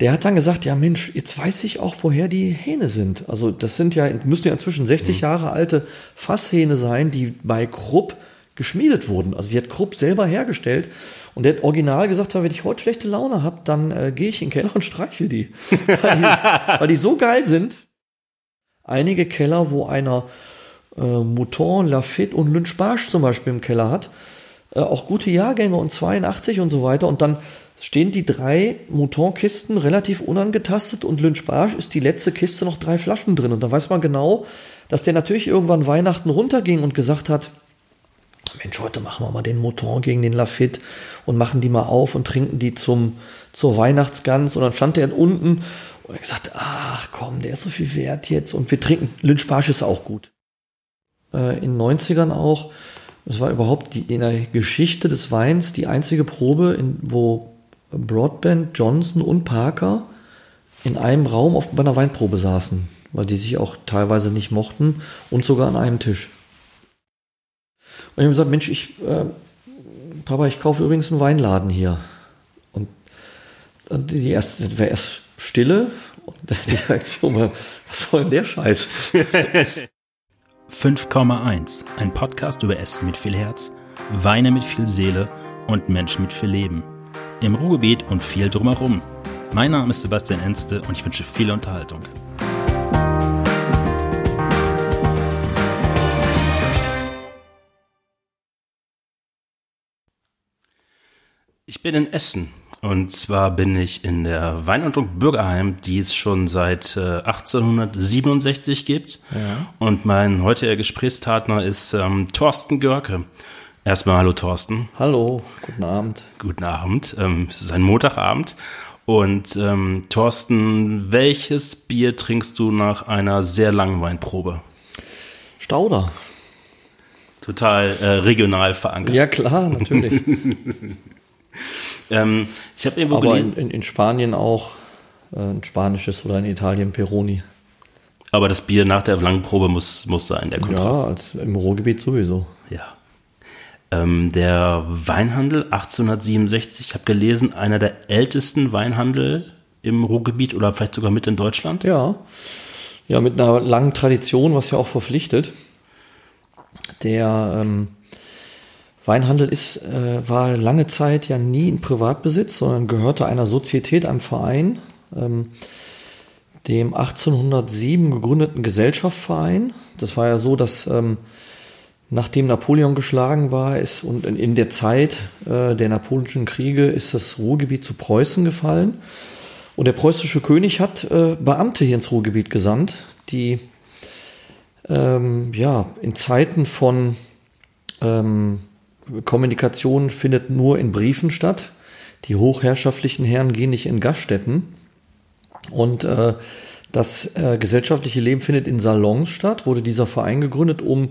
der hat dann gesagt, ja Mensch, jetzt weiß ich auch, woher die Hähne sind. Also das sind ja, müssten ja inzwischen 60 mhm. Jahre alte Fasshähne sein, die bei Krupp geschmiedet wurden. Also die hat Krupp selber hergestellt. Und der hat original gesagt, wenn ich heute schlechte Laune habe, dann äh, gehe ich in den Keller und streichel die. weil, die weil die so geil sind. Einige Keller, wo einer äh, Mouton, Lafitte und Lynch Barsch zum Beispiel im Keller hat, äh, auch gute Jahrgänge und 82 und so weiter. Und dann stehen die drei Mouton-Kisten relativ unangetastet und Lynch Barsch ist die letzte Kiste noch drei Flaschen drin. Und da weiß man genau, dass der natürlich irgendwann Weihnachten runterging und gesagt hat, Mensch, heute machen wir mal den Mouton gegen den Lafitte und machen die mal auf und trinken die zum, zur Weihnachtsgans. Und dann stand der unten und er gesagt, ach komm, der ist so viel wert jetzt. Und wir trinken, Lynch Barsch ist auch gut. Äh, in den 90ern auch, es war überhaupt die, in der Geschichte des Weins die einzige Probe, in, wo Broadband, Johnson und Parker in einem Raum auf, bei einer Weinprobe saßen, weil die sich auch teilweise nicht mochten und sogar an einem Tisch. Und ich habe gesagt, Mensch, ich, äh, Papa, ich kaufe übrigens einen Weinladen hier. Und, die erste, das war erst Stille und die Reaktion war, was soll denn der Scheiß? 5,1, ein Podcast über Essen mit viel Herz, Weine mit viel Seele und Menschen mit viel Leben. Im Ruhrgebiet und viel drumherum. Mein Name ist Sebastian Enste und ich wünsche viel Unterhaltung. Ich bin in Essen und zwar bin ich in der Weinhandlung Bürgerheim, die es schon seit äh, 1867 gibt. Ja. Und mein heutiger Gesprächspartner ist ähm, Thorsten Görke. Erstmal hallo Thorsten. Hallo, guten Abend. Guten Abend. Ähm, es ist ein Montagabend. Und ähm, Thorsten, welches Bier trinkst du nach einer sehr langen Weinprobe? Stauder. Total äh, regional verankert. Ja klar, natürlich. Ähm, ich habe irgendwo Aber in, in, in, Spanien auch äh, ein spanisches oder in Italien Peroni. Aber das Bier nach der langen Probe muss, muss sein, der Kontrast. Ja, im Ruhrgebiet sowieso. Ja. Ähm, der Weinhandel 1867, ich habe gelesen, einer der ältesten Weinhandel im Ruhrgebiet oder vielleicht sogar mit in Deutschland. Ja. Ja, mit einer langen Tradition, was ja auch verpflichtet. Der ähm, Weinhandel ist, äh, war lange Zeit ja nie in Privatbesitz, sondern gehörte einer Sozietät, einem Verein, ähm, dem 1807 gegründeten Gesellschaftsverein. Das war ja so, dass ähm, nachdem Napoleon geschlagen war ist und in, der Zeit äh, der napoleonischen Kriege ist das Ruhrgebiet zu Preußen gefallen. Und der preußische König hat äh, Beamte hier ins Ruhrgebiet gesandt, die ähm, ja in Zeiten von ähm, Kommunikation findet nur in Briefen statt. Die hochherrschaftlichen Herren gehen nicht in Gaststätten. Und äh, das äh, gesellschaftliche Leben findet in Salons statt, wurde dieser Verein gegründet, um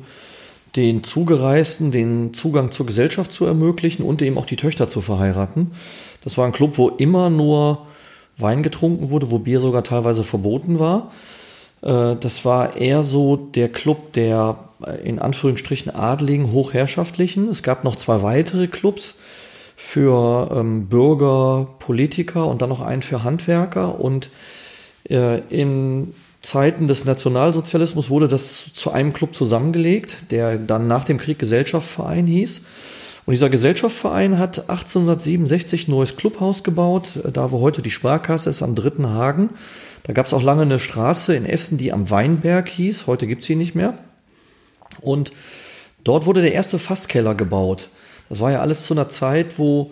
den Zugereisten den Zugang zur Gesellschaft zu ermöglichen und eben auch die Töchter zu verheiraten. Das war ein Club, wo immer nur Wein getrunken wurde, wo Bier sogar teilweise verboten war. Äh, das war eher so der Club der in Anführungsstrichen adligen, hochherrschaftlichen. Es gab noch zwei weitere Clubs für ähm, Bürger, Politiker und dann noch einen für Handwerker. Und äh, in Zeiten des Nationalsozialismus wurde das zu einem Club zusammengelegt, der dann nach dem Krieg Gesellschaftsverein hieß. Und dieser Gesellschaftsverein hat 1867 ein neues Clubhaus gebaut, äh, da wo heute die Sparkasse ist, am Dritten Hagen. Da gab es auch lange eine Straße in Essen, die am Weinberg hieß. Heute gibt es sie nicht mehr. Und dort wurde der erste Fasskeller gebaut. Das war ja alles zu einer Zeit, wo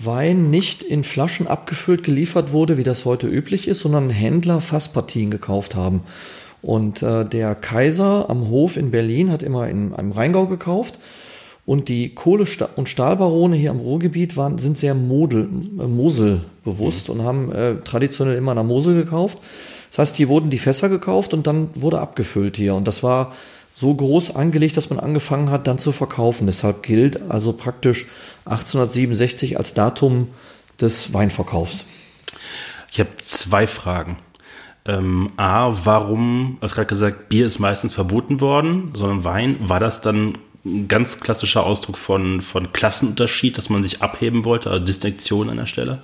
Wein nicht in Flaschen abgefüllt geliefert wurde, wie das heute üblich ist, sondern Händler Fasspartien gekauft haben. Und äh, der Kaiser am Hof in Berlin hat immer in einem Rheingau gekauft. Und die Kohle- und Stahlbarone hier am Ruhrgebiet waren, sind sehr Model, äh, Mosel bewusst mhm. und haben äh, traditionell immer nach Mosel gekauft. Das heißt, hier wurden die Fässer gekauft und dann wurde abgefüllt hier. Und das war so groß angelegt, dass man angefangen hat, dann zu verkaufen. Deshalb gilt also praktisch 1867 als Datum des Weinverkaufs. Ich habe zwei Fragen. Ähm, A, warum, du hast gerade gesagt, Bier ist meistens verboten worden, sondern Wein, war das dann ein ganz klassischer Ausdruck von, von Klassenunterschied, dass man sich abheben wollte, also Distinktion an der Stelle?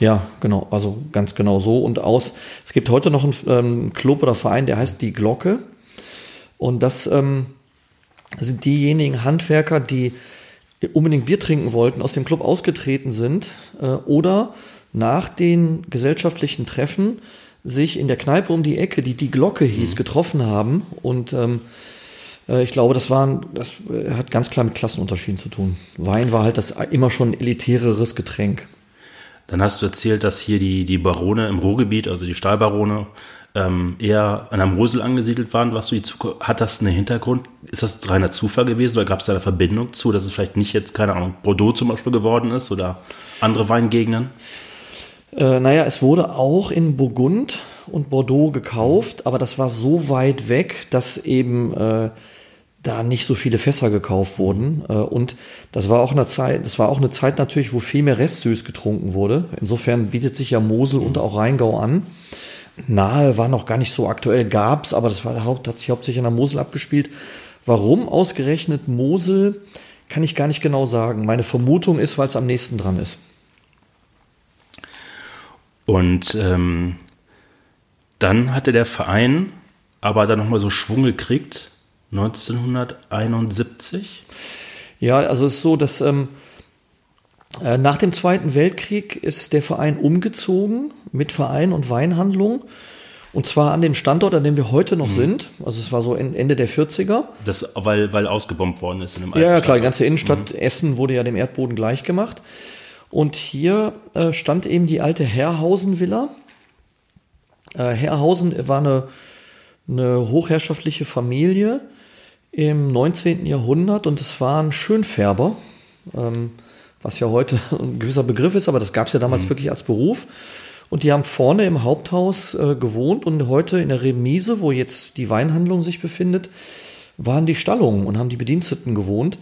Ja, genau, also ganz genau so und aus. Es gibt heute noch einen ähm, Club oder Verein, der heißt Die Glocke. Und das ähm, sind diejenigen Handwerker, die unbedingt Bier trinken wollten, aus dem Club ausgetreten sind äh, oder nach den gesellschaftlichen Treffen sich in der Kneipe um die Ecke, die die Glocke hieß, mhm. getroffen haben. Und ähm, äh, ich glaube, das, waren, das äh, hat ganz klar mit Klassenunterschieden zu tun. Wein war halt das immer schon elitäreres Getränk. Dann hast du erzählt, dass hier die, die Barone im Ruhrgebiet, also die Stahlbarone, ähm, eher an der Mosel angesiedelt waren. Was du die Zukunft, hat das einen Hintergrund? Ist das reiner Zufall gewesen oder gab es da eine Verbindung zu, dass es vielleicht nicht jetzt, keine Ahnung, Bordeaux zum Beispiel geworden ist oder andere Weingegenden? Äh, naja, es wurde auch in Burgund und Bordeaux gekauft, aber das war so weit weg, dass eben äh, da nicht so viele Fässer gekauft wurden. Äh, und das war auch eine Zeit, das war auch eine Zeit natürlich, wo viel mehr Restsüß getrunken wurde. Insofern bietet sich ja Mosel und auch Rheingau an. Nahe war noch gar nicht so aktuell, gab's, aber das war, hat sich hauptsächlich in der Mosel abgespielt. Warum ausgerechnet Mosel, kann ich gar nicht genau sagen. Meine Vermutung ist, weil es am nächsten dran ist. Und ähm, dann hatte der Verein aber dann nochmal so Schwung gekriegt, 1971. Ja, also es ist so, dass ähm, äh, nach dem Zweiten Weltkrieg ist der Verein umgezogen mit Verein und Weinhandlung. Und zwar an den Standort, an dem wir heute noch mhm. sind. Also es war so Ende der 40er. Das, weil, weil ausgebombt worden ist in dem Ja, ja klar, die ganze Innenstadt mhm. Essen wurde ja dem Erdboden gleich gemacht. Und hier äh, stand eben die alte Herrhausen-Villa. Äh, Herrhausen war eine, eine hochherrschaftliche Familie im 19. Jahrhundert und es waren Schönfärber, ähm, was ja heute ein gewisser Begriff ist, aber das gab es ja damals mhm. wirklich als Beruf. Und die haben vorne im Haupthaus äh, gewohnt und heute in der Remise, wo jetzt die Weinhandlung sich befindet, waren die Stallungen und haben die Bediensteten gewohnt.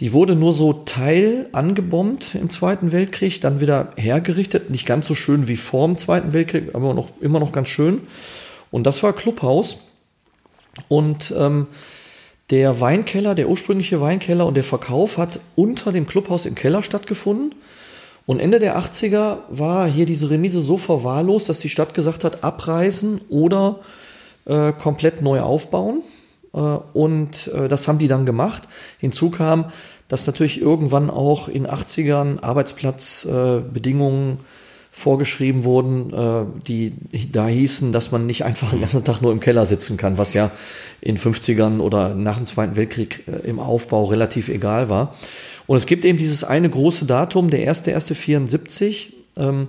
Die wurde nur so teil angebombt im Zweiten Weltkrieg, dann wieder hergerichtet. Nicht ganz so schön wie vor dem Zweiten Weltkrieg, aber noch, immer noch ganz schön. Und das war Clubhaus. Und ähm, der Weinkeller, der ursprüngliche Weinkeller und der Verkauf hat unter dem Clubhaus im Keller stattgefunden. Und Ende der 80er war hier diese Remise so verwahrlost, dass die Stadt gesagt hat, abreißen oder äh, komplett neu aufbauen. Äh, und äh, das haben die dann gemacht. Hinzu kam, dass natürlich irgendwann auch in 80ern Arbeitsplatzbedingungen vorgeschrieben wurden, die da hießen, dass man nicht einfach den ganzen Tag nur im Keller sitzen kann, was ja in 50ern oder nach dem Zweiten Weltkrieg im Aufbau relativ egal war. Und es gibt eben dieses eine große Datum, der 1.1.74, ähm,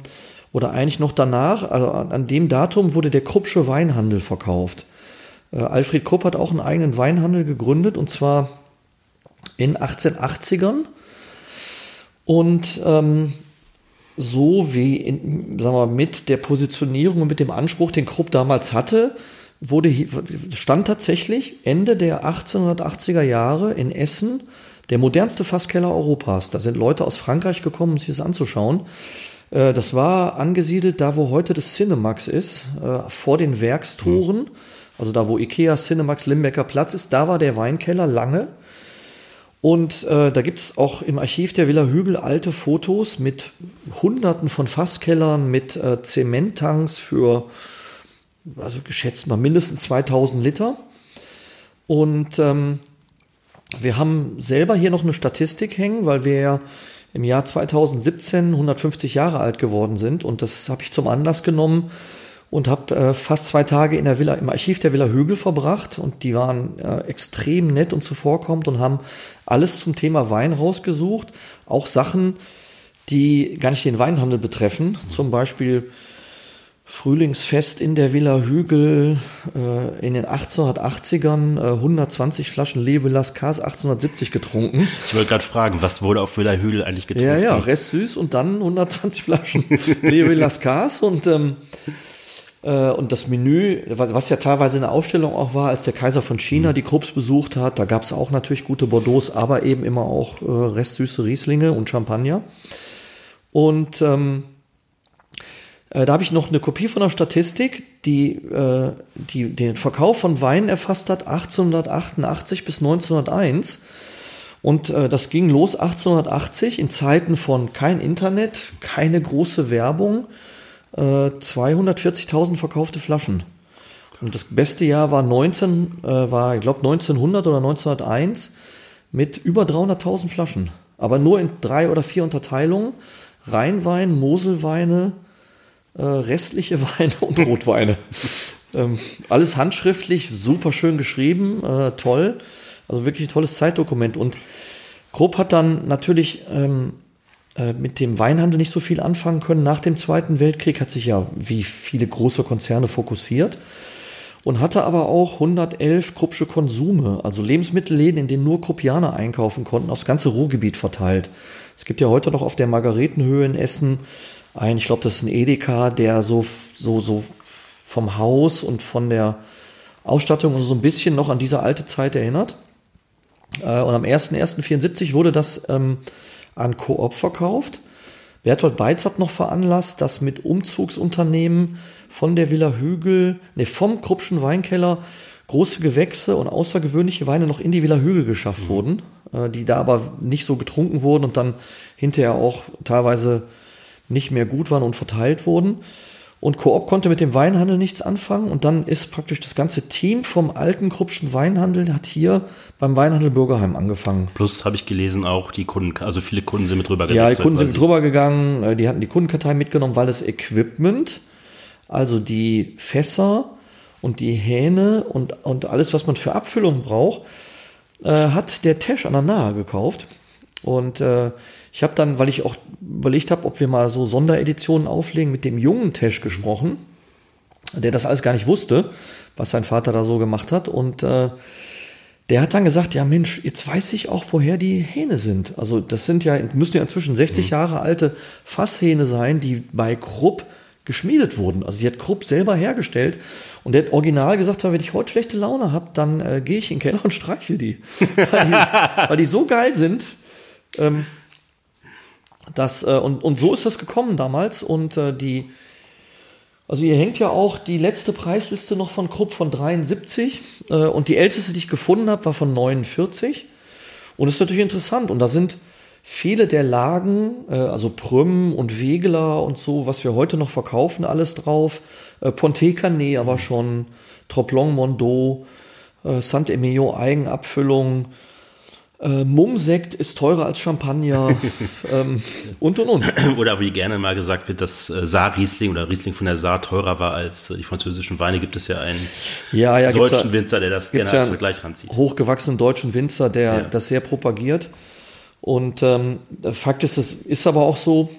oder eigentlich noch danach, also an dem Datum wurde der Kruppsche Weinhandel verkauft. Äh, Alfred Krupp hat auch einen eigenen Weinhandel gegründet und zwar in 1880ern. Und ähm, so wie in, sagen wir, mit der Positionierung und mit dem Anspruch, den Krupp damals hatte, wurde, stand tatsächlich Ende der 1880er Jahre in Essen der modernste Fasskeller Europas. Da sind Leute aus Frankreich gekommen, um sich das anzuschauen. Äh, das war angesiedelt da, wo heute das Cinemax ist, äh, vor den Werkstoren. Mhm also da, wo Ikea Cinemax Limbecker Platz ist, da war der Weinkeller lange. Und äh, da gibt es auch im Archiv der Villa Hügel alte Fotos mit Hunderten von Fasskellern, mit äh, Zementtanks für, also geschätzt mal mindestens 2000 Liter. Und ähm, wir haben selber hier noch eine Statistik hängen, weil wir ja im Jahr 2017 150 Jahre alt geworden sind. Und das habe ich zum Anlass genommen, und habe äh, fast zwei Tage in der Villa, im Archiv der Villa Högel verbracht und die waren äh, extrem nett und zuvorkommend und haben alles zum Thema Wein rausgesucht, auch Sachen, die gar nicht den Weinhandel betreffen, zum Beispiel Frühlingsfest in der Villa Hügel äh, in den 1880ern, äh, 120 Flaschen Leve Las Cas 1870 getrunken. Ich wollte gerade fragen, was wurde auf Villa Hügel eigentlich getrunken? Ja, ja, Rest süß und dann 120 Flaschen Leve Las Cas und ähm, äh, und das Menü, was ja teilweise eine Ausstellung auch war, als der Kaiser von China mhm. die Krupps besucht hat, da gab es auch natürlich gute Bordeaux, aber eben immer auch äh, restsüße Rieslinge und Champagner. Und ähm, äh, da habe ich noch eine Kopie von der Statistik, die, äh, die den Verkauf von Weinen erfasst hat, 1888 bis 1901. Und äh, das ging los 1880 in Zeiten von kein Internet, keine große Werbung, äh, 240.000 verkaufte Flaschen. Und das beste Jahr war 19, äh, war ich glaube 1900 oder 1901 mit über 300.000 Flaschen. Aber nur in drei oder vier Unterteilungen. Rheinwein, Moselweine, äh, restliche Weine und Rotweine. ähm, alles handschriftlich, super schön geschrieben, äh, toll. Also wirklich ein tolles Zeitdokument. Und Krupp hat dann natürlich ähm, äh, mit dem Weinhandel nicht so viel anfangen können. Nach dem Zweiten Weltkrieg hat sich ja wie viele große Konzerne fokussiert und hatte aber auch 111 Kruppsche Konsume, also Lebensmittelläden, in denen nur Kruppianer einkaufen konnten, aufs ganze Ruhrgebiet verteilt. Es gibt ja heute noch auf der Margaretenhöhe in Essen ein, ich glaube, das ist ein Edeka, der so, so, so vom Haus und von der Ausstattung so ein bisschen noch an diese alte Zeit erinnert. Äh, und am 01.01.74 wurde das ähm, an Coop verkauft. Bertolt Beitz hat noch veranlasst, dass mit Umzugsunternehmen von der Villa Hügel, ne, vom Kruppschen Weinkeller große Gewächse und außergewöhnliche Weine noch in die Villa Hügel geschafft mhm. wurden, äh, die da aber nicht so getrunken wurden und dann hinterher auch teilweise nicht mehr gut waren und verteilt wurden. Und Coop konnte mit dem Weinhandel nichts anfangen und dann ist praktisch das ganze Team vom alten Kruppschen Weinhandel hat hier beim Weinhandel Bürgerheim angefangen. Plus habe ich gelesen auch die Kunden, also viele Kunden sind mit drüber gegangen. Ja, die Kunden sind mit drüber gegangen, äh, die hatten die Kundenkartei mitgenommen, weil das Equipment, also die Fässer und die Hähne und, und alles, was man für Abfüllung braucht, äh, hat der Tesch an der Nahe gekauft. Und äh, ich habe dann, weil ich auch überlegt habe, ob wir mal so Sondereditionen auflegen, mit dem jungen Tesch gesprochen, der das alles gar nicht wusste, was sein Vater da so gemacht hat. Und äh, der hat dann gesagt, ja Mensch, jetzt weiß ich auch, woher die Hähne sind. Also das sind ja, müssten ja inzwischen 60 mhm. Jahre alte Fasshähne sein, die bei Krupp geschmiedet wurden. Also die hat Krupp selber hergestellt. Und der hat original gesagt, wenn ich heute schlechte Laune habe, dann äh, gehe ich in den Keller und streichel die. weil, die weil die so geil sind. Ähm, das, äh, und, und so ist das gekommen damals. Und äh, die, also hier hängt ja auch die letzte Preisliste noch von Krupp von 73. Äh, und die älteste, die ich gefunden habe, war von 49. Und das ist natürlich interessant. Und da sind viele der Lagen, äh, also Prüm und Wegeler und so, was wir heute noch verkaufen, alles drauf. Äh, Canet aber schon, Troplon Mondo, äh, Saint-Emilion Eigenabfüllung, äh, Mumsekt ist teurer als Champagner ähm, und und und. Oder wie gerne mal gesagt wird, dass äh, Saar-Riesling oder Riesling von der Saar teurer war als äh, die französischen Weine. Gibt es ja einen ja, ja, deutschen Winzer, der das gerne als Vergleich ranzieht. Hochgewachsenen deutschen Winzer, der ja. das sehr propagiert. Und ähm, Fakt ist, es ist aber auch so,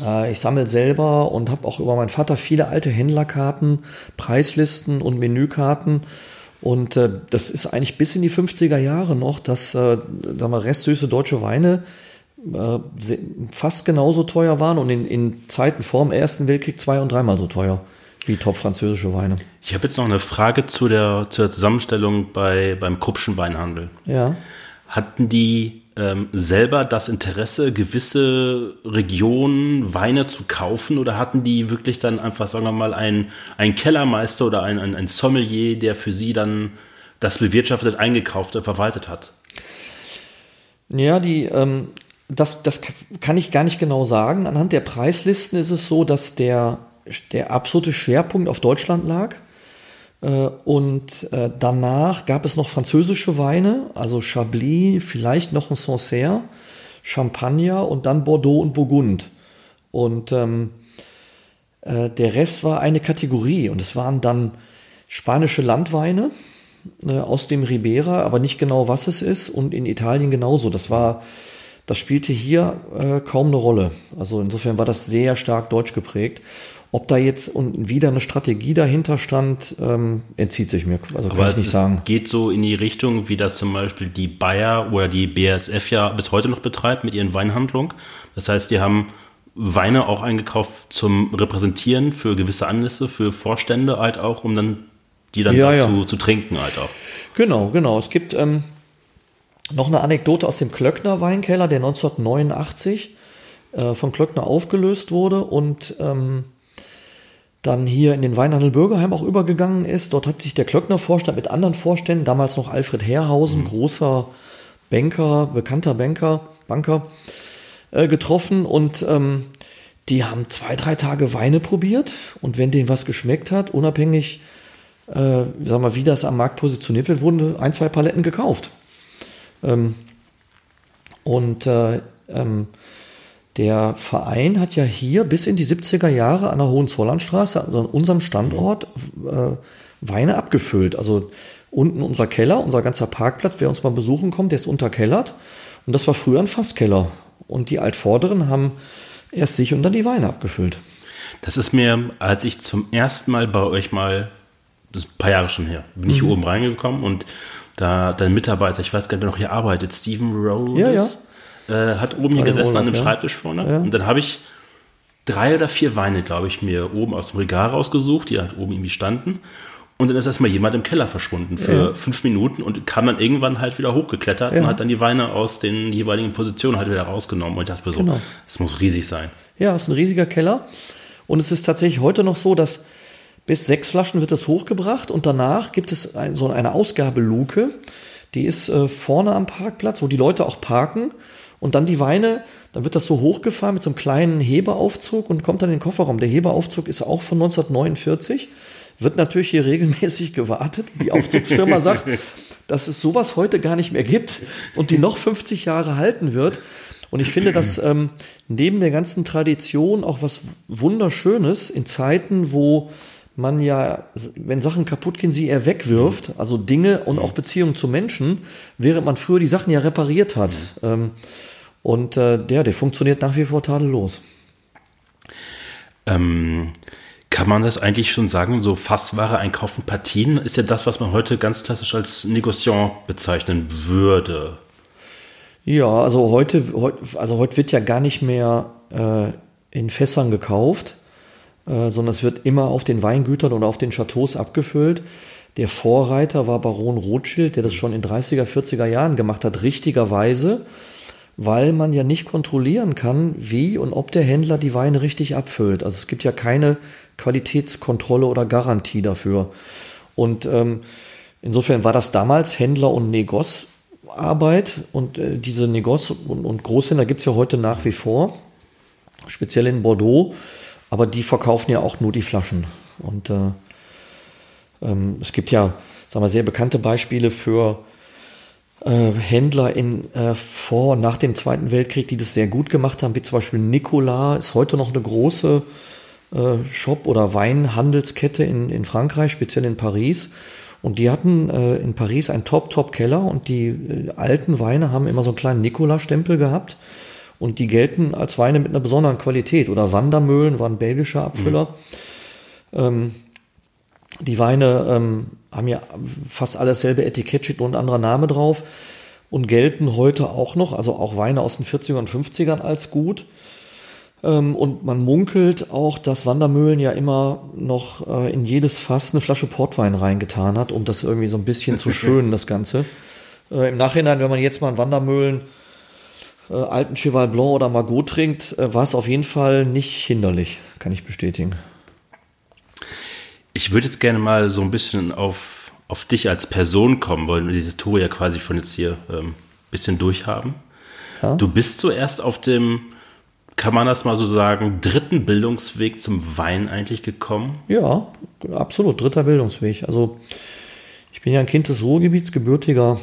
äh, ich sammle selber und habe auch über meinen Vater viele alte Händlerkarten, Preislisten und Menükarten. Und äh, das ist eigentlich bis in die 50er Jahre noch, dass äh, sagen wir, restsüße deutsche Weine äh, fast genauso teuer waren und in, in Zeiten vor dem Ersten Weltkrieg zwei- und dreimal so teuer wie top französische Weine. Ich habe jetzt noch eine Frage zu der, zur Zusammenstellung bei, beim Kruppschen Weinhandel. Ja. Hatten die ähm, selber das Interesse, gewisse Regionen Weine zu kaufen oder hatten die wirklich dann einfach, sagen wir mal, einen, einen Kellermeister oder ein, ein, ein Sommelier, der für sie dann das bewirtschaftet, eingekauft und verwaltet hat? Ja, die, ähm, das, das kann ich gar nicht genau sagen. Anhand der Preislisten ist es so, dass der, der absolute Schwerpunkt auf Deutschland lag. Äh, und äh, danach gab es noch französische Weine, also Chablis, vielleicht noch ein Sancerre, Champagner und dann Bordeaux und Burgund. Und ähm, äh, der Rest war eine Kategorie und es waren dann spanische Landweine aus dem Ribera, aber nicht genau was es ist und in Italien genauso. Das war, das spielte hier äh, kaum eine Rolle. Also insofern war das sehr stark deutsch geprägt. Ob da jetzt und wieder eine Strategie dahinter stand, ähm, entzieht sich mir. Also kann Aber ich nicht sagen. Geht so in die Richtung, wie das zum Beispiel die Bayer oder die BASF ja bis heute noch betreibt mit ihren Weinhandlungen. Das heißt, die haben Weine auch eingekauft zum Repräsentieren für gewisse Anlässe, für Vorstände halt auch, um dann die dann ja, dazu ja. zu trinken halt auch. Genau, genau. Es gibt ähm, noch eine Anekdote aus dem Klöckner Weinkeller, der 1989 äh, von Klöckner aufgelöst wurde und ähm, dann hier in den Weinhandel Bürgerheim auch übergegangen ist. Dort hat sich der Klöckner Vorstand mit anderen Vorständen, damals noch Alfred Herrhausen, mhm. großer Banker, bekannter Banker, Banker äh, getroffen und ähm, die haben zwei, drei Tage Weine probiert und wenn denen was geschmeckt hat, unabhängig, äh, sag mal, wie das am Markt positioniert wird, wurden ein, zwei Paletten gekauft. Ähm, und äh, ähm, der Verein hat ja hier bis in die 70er Jahre an der Hohenzollernstraße, also an unserem Standort, äh, Weine abgefüllt. Also unten unser Keller, unser ganzer Parkplatz, wer uns mal besuchen kommt, der ist unterkellert. Und das war früher ein Fasskeller. Und die Altvorderen haben erst sich und dann die Weine abgefüllt. Das ist mir, als ich zum ersten Mal bei euch mal, das ist ein paar Jahre schon her, bin ich mhm. oben reingekommen und da dein Mitarbeiter, ich weiß gar nicht, wer noch hier arbeitet, Steven Rhodes, ja, ja. Äh, hat oben hier gesessen an einem ja. Schreibtisch vorne. Ja. Und dann habe ich drei oder vier Weine, glaube ich, mir oben aus dem Regal rausgesucht, die halt oben irgendwie standen. Und dann ist erstmal jemand im Keller verschwunden für ja. fünf Minuten und kam dann irgendwann halt wieder hochgeklettert ja. und hat dann die Weine aus den jeweiligen Positionen halt wieder rausgenommen. Und ich dachte mir so, genau. es muss riesig sein. Ja, es ist ein riesiger Keller. Und es ist tatsächlich heute noch so, dass bis sechs Flaschen wird es hochgebracht und danach gibt es ein, so eine Ausgabeluke. Die ist äh, vorne am Parkplatz, wo die Leute auch parken. Und dann die Weine, dann wird das so hochgefahren mit so einem kleinen Heberaufzug und kommt dann in den Kofferraum. Der Heberaufzug ist auch von 1949 wird natürlich hier regelmäßig gewartet. Die Aufzugsfirma sagt, dass es sowas heute gar nicht mehr gibt und die noch 50 Jahre halten wird. Und ich finde, dass ähm, neben der ganzen Tradition auch was Wunderschönes in Zeiten, wo man ja, wenn Sachen kaputt gehen, sie eher wegwirft, also Dinge und auch Beziehungen zu Menschen, während man früher die Sachen ja repariert hat. Ähm, und äh, der, der funktioniert nach wie vor tadellos. Ähm, kann man das eigentlich schon sagen, so Fassware einkaufen, Partien ist ja das, was man heute ganz klassisch als Negociant bezeichnen würde. Ja, also heute, also heute wird ja gar nicht mehr äh, in Fässern gekauft, äh, sondern es wird immer auf den Weingütern oder auf den Chateaus abgefüllt. Der Vorreiter war Baron Rothschild, der das schon in 30er, 40er Jahren gemacht hat, richtigerweise, weil man ja nicht kontrollieren kann, wie und ob der Händler die Weine richtig abfüllt. Also es gibt ja keine Qualitätskontrolle oder Garantie dafür. Und ähm, insofern war das damals Händler- und Negos-Arbeit und äh, diese Negos- und, und Großhändler gibt es ja heute nach wie vor, speziell in Bordeaux, aber die verkaufen ja auch nur die Flaschen. Und äh, ähm, es gibt ja, sagen wir, sehr bekannte Beispiele für äh, Händler in äh, vor und nach dem Zweiten Weltkrieg, die das sehr gut gemacht haben, wie zum Beispiel Nicolas, ist heute noch eine große äh, Shop oder Weinhandelskette in, in Frankreich, speziell in Paris. Und die hatten äh, in Paris einen Top-Top-Keller und die äh, alten Weine haben immer so einen kleinen Nikola-Stempel gehabt. Und die gelten als Weine mit einer besonderen Qualität. Oder Wandermöhlen waren belgische Abfüller. Mhm. Ähm, die Weine ähm, haben ja fast alles selbe Etikett, steht nur ein anderer Name drauf und gelten heute auch noch, also auch Weine aus den 40er und 50ern als gut. Ähm, und man munkelt auch, dass Wandermühlen ja immer noch äh, in jedes Fass eine Flasche Portwein reingetan hat, um das irgendwie so ein bisschen zu schönen, das Ganze. Äh, Im Nachhinein, wenn man jetzt mal einen Wandermühlen äh, alten Cheval Blanc oder Margot trinkt, war es auf jeden Fall nicht hinderlich, kann ich bestätigen. Ich würde jetzt gerne mal so ein bisschen auf, auf dich als Person kommen, weil wir diese Historie ja quasi schon jetzt hier ein ähm, bisschen durchhaben. Ja? Du bist zuerst auf dem kann man das mal so sagen, dritten Bildungsweg zum Wein eigentlich gekommen? Ja, absolut, dritter Bildungsweg. Also ich bin ja ein Kind des Ruhrgebiets, gebürtiger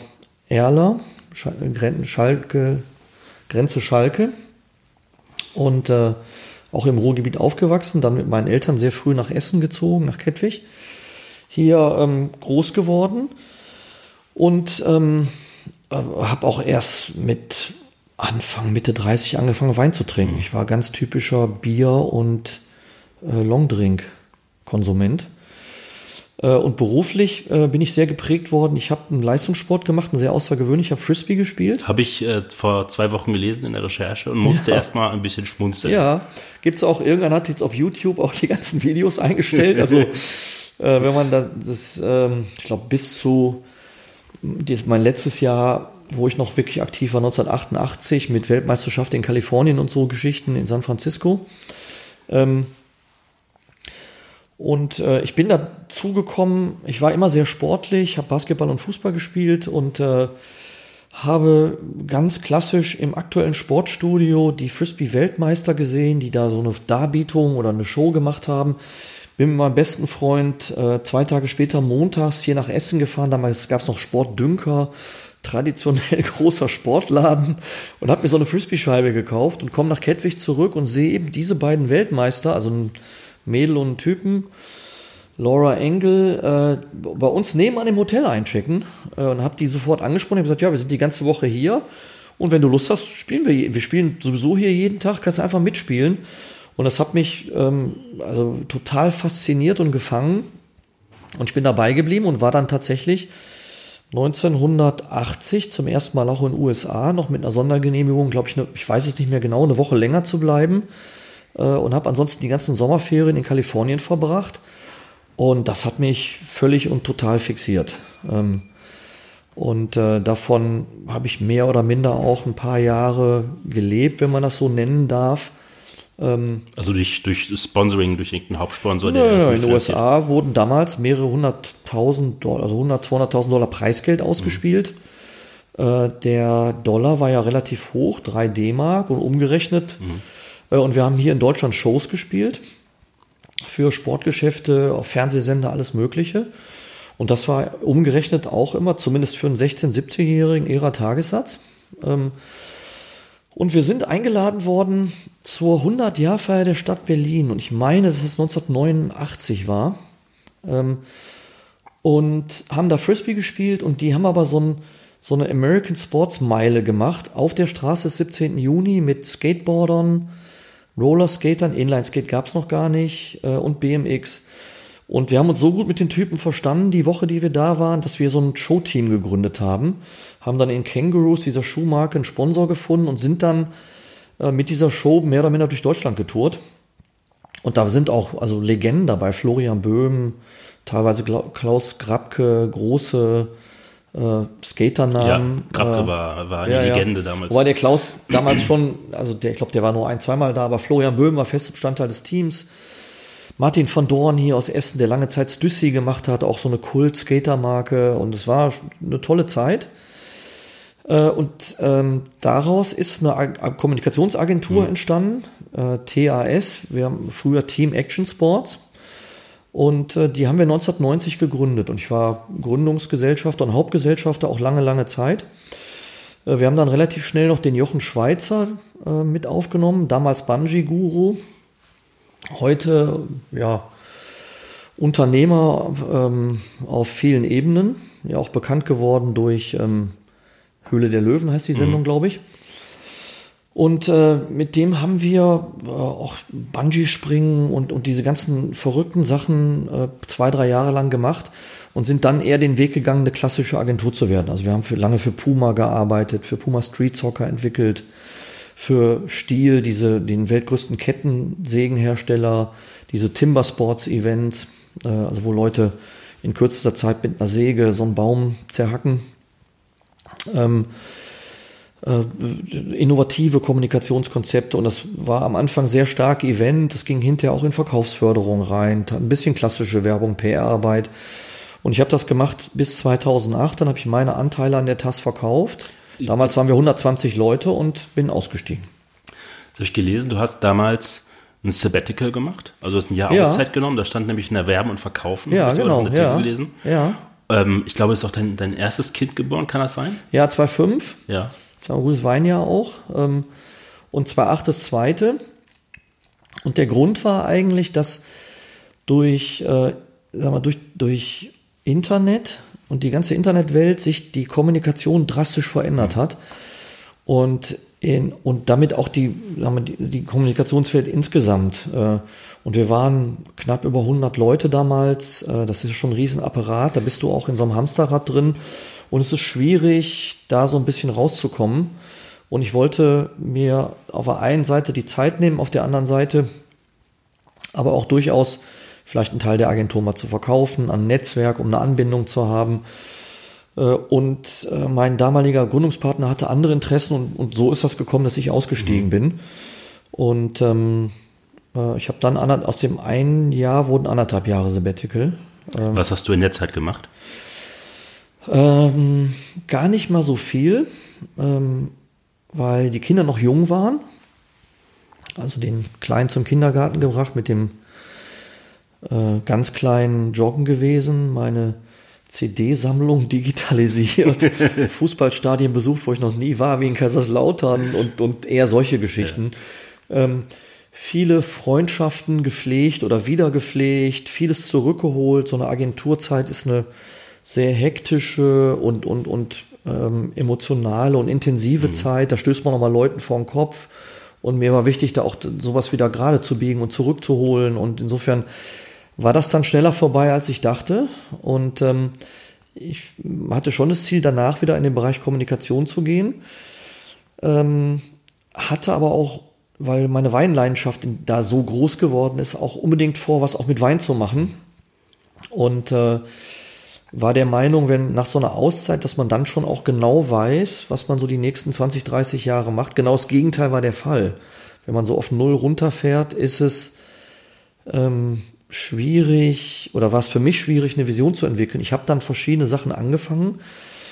Erler, Schalke, Grenze Schalke und äh, auch im Ruhrgebiet aufgewachsen, dann mit meinen Eltern sehr früh nach Essen gezogen, nach Kettwig, hier ähm, groß geworden und ähm, äh, habe auch erst mit Anfang, Mitte 30 angefangen, Wein zu trinken. Ich war ganz typischer Bier- und äh, Longdrink-Konsument. Äh, und beruflich äh, bin ich sehr geprägt worden. Ich habe einen Leistungssport gemacht, einen sehr außergewöhnlich. Ich habe Frisbee gespielt. Habe ich äh, vor zwei Wochen gelesen in der Recherche und musste ja. erstmal ein bisschen schmunzeln. Ja, gibt es auch, irgendwann hat jetzt auf YouTube auch die ganzen Videos eingestellt. Also äh, wenn man da das, ähm, ich glaube, bis zu das, mein letztes Jahr wo ich noch wirklich aktiv war, 1988 mit Weltmeisterschaft in Kalifornien und so Geschichten in San Francisco. Ähm, und äh, ich bin dazu gekommen, ich war immer sehr sportlich, habe Basketball und Fußball gespielt und äh, habe ganz klassisch im aktuellen Sportstudio die Frisbee-Weltmeister gesehen, die da so eine Darbietung oder eine Show gemacht haben. Bin mit meinem besten Freund äh, zwei Tage später montags hier nach Essen gefahren. Damals gab es noch Sportdünker, traditionell großer Sportladen und habe mir so eine Frisbee-Scheibe gekauft und komme nach Kettwig zurück und sehe eben diese beiden Weltmeister, also ein Mädel und Typen, Laura Engel äh, bei uns nebenan im Hotel einchecken äh, und habe die sofort angesprochen. Ich habe gesagt, ja, wir sind die ganze Woche hier und wenn du Lust hast, spielen wir. Wir spielen sowieso hier jeden Tag, kannst einfach mitspielen. Und das hat mich ähm, also total fasziniert und gefangen. Und ich bin dabei geblieben und war dann tatsächlich 1980 zum ersten Mal auch in den USA, noch mit einer Sondergenehmigung, glaube ich, ne, ich weiß es nicht mehr genau, eine Woche länger zu bleiben. Äh, und habe ansonsten die ganzen Sommerferien in Kalifornien verbracht und das hat mich völlig und total fixiert. Ähm, und äh, davon habe ich mehr oder minder auch ein paar Jahre gelebt, wenn man das so nennen darf. Ähm, also durch, durch Sponsoring, durch irgendeinen Hauptsponsor? Der ja, in den USA wurden damals mehrere hunderttausend Dollar, also 100, 200.000 Dollar Preisgeld ausgespielt. Mhm. Äh, der Dollar war ja relativ hoch, 3 D-Mark und umgerechnet. Mhm. Äh, und wir haben hier in Deutschland Shows gespielt für Sportgeschäfte, auf Fernsehsender, alles Mögliche. Und das war umgerechnet auch immer, zumindest für einen 16-, 17-Jährigen, ihrer Tagessatz. Ähm, und wir sind eingeladen worden zur 100-Jahr-Feier der Stadt Berlin. Und ich meine, dass es 1989 war. Ähm, und haben da Frisbee gespielt und die haben aber so, ein, so eine American Sports Meile gemacht auf der Straße des 17. Juni mit Skateboardern, Rollerskatern, Inline-Skate gab es noch gar nicht äh, und BMX. Und wir haben uns so gut mit den Typen verstanden, die Woche, die wir da waren, dass wir so ein Showteam gegründet haben. Haben dann in Kangaroos, dieser Schuhmarke, einen Sponsor gefunden und sind dann äh, mit dieser Show mehr oder minder durch Deutschland getourt. Und da sind auch also Legenden dabei, Florian Böhm, teilweise Klaus Grabke, große äh, Skaternamen. Ja, Krabke äh, war, war eine ja, Legende damals. Wobei der Klaus damals schon, also der, ich glaube, der war nur ein, zweimal da, aber Florian Böhm war fester Bestandteil des Teams. Martin von Dorn hier aus Essen, der lange Zeit Stüssi gemacht hat, auch so eine Kult-Skater-Marke und es war eine tolle Zeit. Äh, und ähm, daraus ist eine Ag Kommunikationsagentur mhm. entstanden, äh, TAS, wir haben früher Team Action Sports. Und äh, die haben wir 1990 gegründet. Und ich war Gründungsgesellschafter und Hauptgesellschafter auch lange, lange Zeit. Äh, wir haben dann relativ schnell noch den Jochen Schweizer äh, mit aufgenommen, damals Bungee-Guru. Heute, ja, Unternehmer ähm, auf vielen Ebenen. Ja, auch bekannt geworden durch ähm, Höhle der Löwen heißt die Sendung, mhm. glaube ich. Und äh, mit dem haben wir äh, auch Bungee-Springen und, und diese ganzen verrückten Sachen äh, zwei, drei Jahre lang gemacht und sind dann eher den Weg gegangen, eine klassische Agentur zu werden. Also wir haben für, lange für Puma gearbeitet, für Puma Street Soccer entwickelt, für Stiel, diese, den weltgrößten Kettensägenhersteller, diese Timber Sports Events, äh, also wo Leute in kürzester Zeit mit einer Säge so einen Baum zerhacken. Ähm, äh, innovative Kommunikationskonzepte und das war am Anfang sehr stark Event, das ging hinterher auch in Verkaufsförderung rein, ein bisschen klassische Werbung, PR-Arbeit und ich habe das gemacht bis 2008, dann habe ich meine Anteile an der TAS verkauft. Damals waren wir 120 Leute und bin ausgestiegen. Das habe ich gelesen, du hast damals ein Sabbatical gemacht, also du hast ein Jahr ja. Auszeit genommen, da stand nämlich in Erwerben und Verkaufen. Ja, genau. Ja. gelesen. Ja. Ähm, ich glaube, es ist auch dein, dein erstes Kind geboren, kann das sein? Ja, 2005. Ja. Das war ein gutes Weinjahr auch. Ähm, und zwar acht das zweite. Und der Grund war eigentlich, dass durch, äh, sag mal, durch, durch Internet und die ganze Internetwelt sich die Kommunikation drastisch verändert hat. Und, in, und damit auch die, sagen wir, die, die Kommunikationswelt insgesamt. Äh, und wir waren knapp über 100 Leute damals. Äh, das ist schon ein Riesenapparat. Da bist du auch in so einem Hamsterrad drin. Und es ist schwierig, da so ein bisschen rauszukommen. Und ich wollte mir auf der einen Seite die Zeit nehmen, auf der anderen Seite aber auch durchaus vielleicht einen Teil der Agentur mal zu verkaufen, an ein Netzwerk, um eine Anbindung zu haben. Äh, und äh, mein damaliger Gründungspartner hatte andere Interessen und, und so ist das gekommen, dass ich ausgestiegen mhm. bin. Und ähm, äh, ich habe dann aus dem einen Jahr wurden anderthalb Jahre Sabbatical. Ähm, Was hast du in der Zeit gemacht? Ähm, gar nicht mal so viel, ähm, weil die Kinder noch jung waren. Also den Kleinen zum Kindergarten gebracht, mit dem äh, ganz kleinen Joggen gewesen, meine CD-Sammlung digitalisiert, Fußballstadien besucht, wo ich noch nie war, wie in Kaiserslautern und, und eher solche Geschichten. Ja. Ähm, viele Freundschaften gepflegt oder wieder gepflegt, vieles zurückgeholt. So eine Agenturzeit ist eine sehr hektische und, und, und ähm, emotionale und intensive mhm. Zeit. Da stößt man nochmal Leuten vor den Kopf. Und mir war wichtig, da auch sowas wieder gerade zu biegen und zurückzuholen. Und insofern war das dann schneller vorbei, als ich dachte. Und ähm, ich hatte schon das Ziel, danach wieder in den Bereich Kommunikation zu gehen. Ähm, hatte aber auch, weil meine Weinleidenschaft da so groß geworden ist, auch unbedingt vor, was auch mit Wein zu machen. Und äh, war der Meinung, wenn nach so einer Auszeit, dass man dann schon auch genau weiß, was man so die nächsten 20, 30 Jahre macht. Genau das Gegenteil war der Fall. Wenn man so auf Null runterfährt, ist es ähm, schwierig oder war es für mich schwierig, eine Vision zu entwickeln. Ich habe dann verschiedene Sachen angefangen,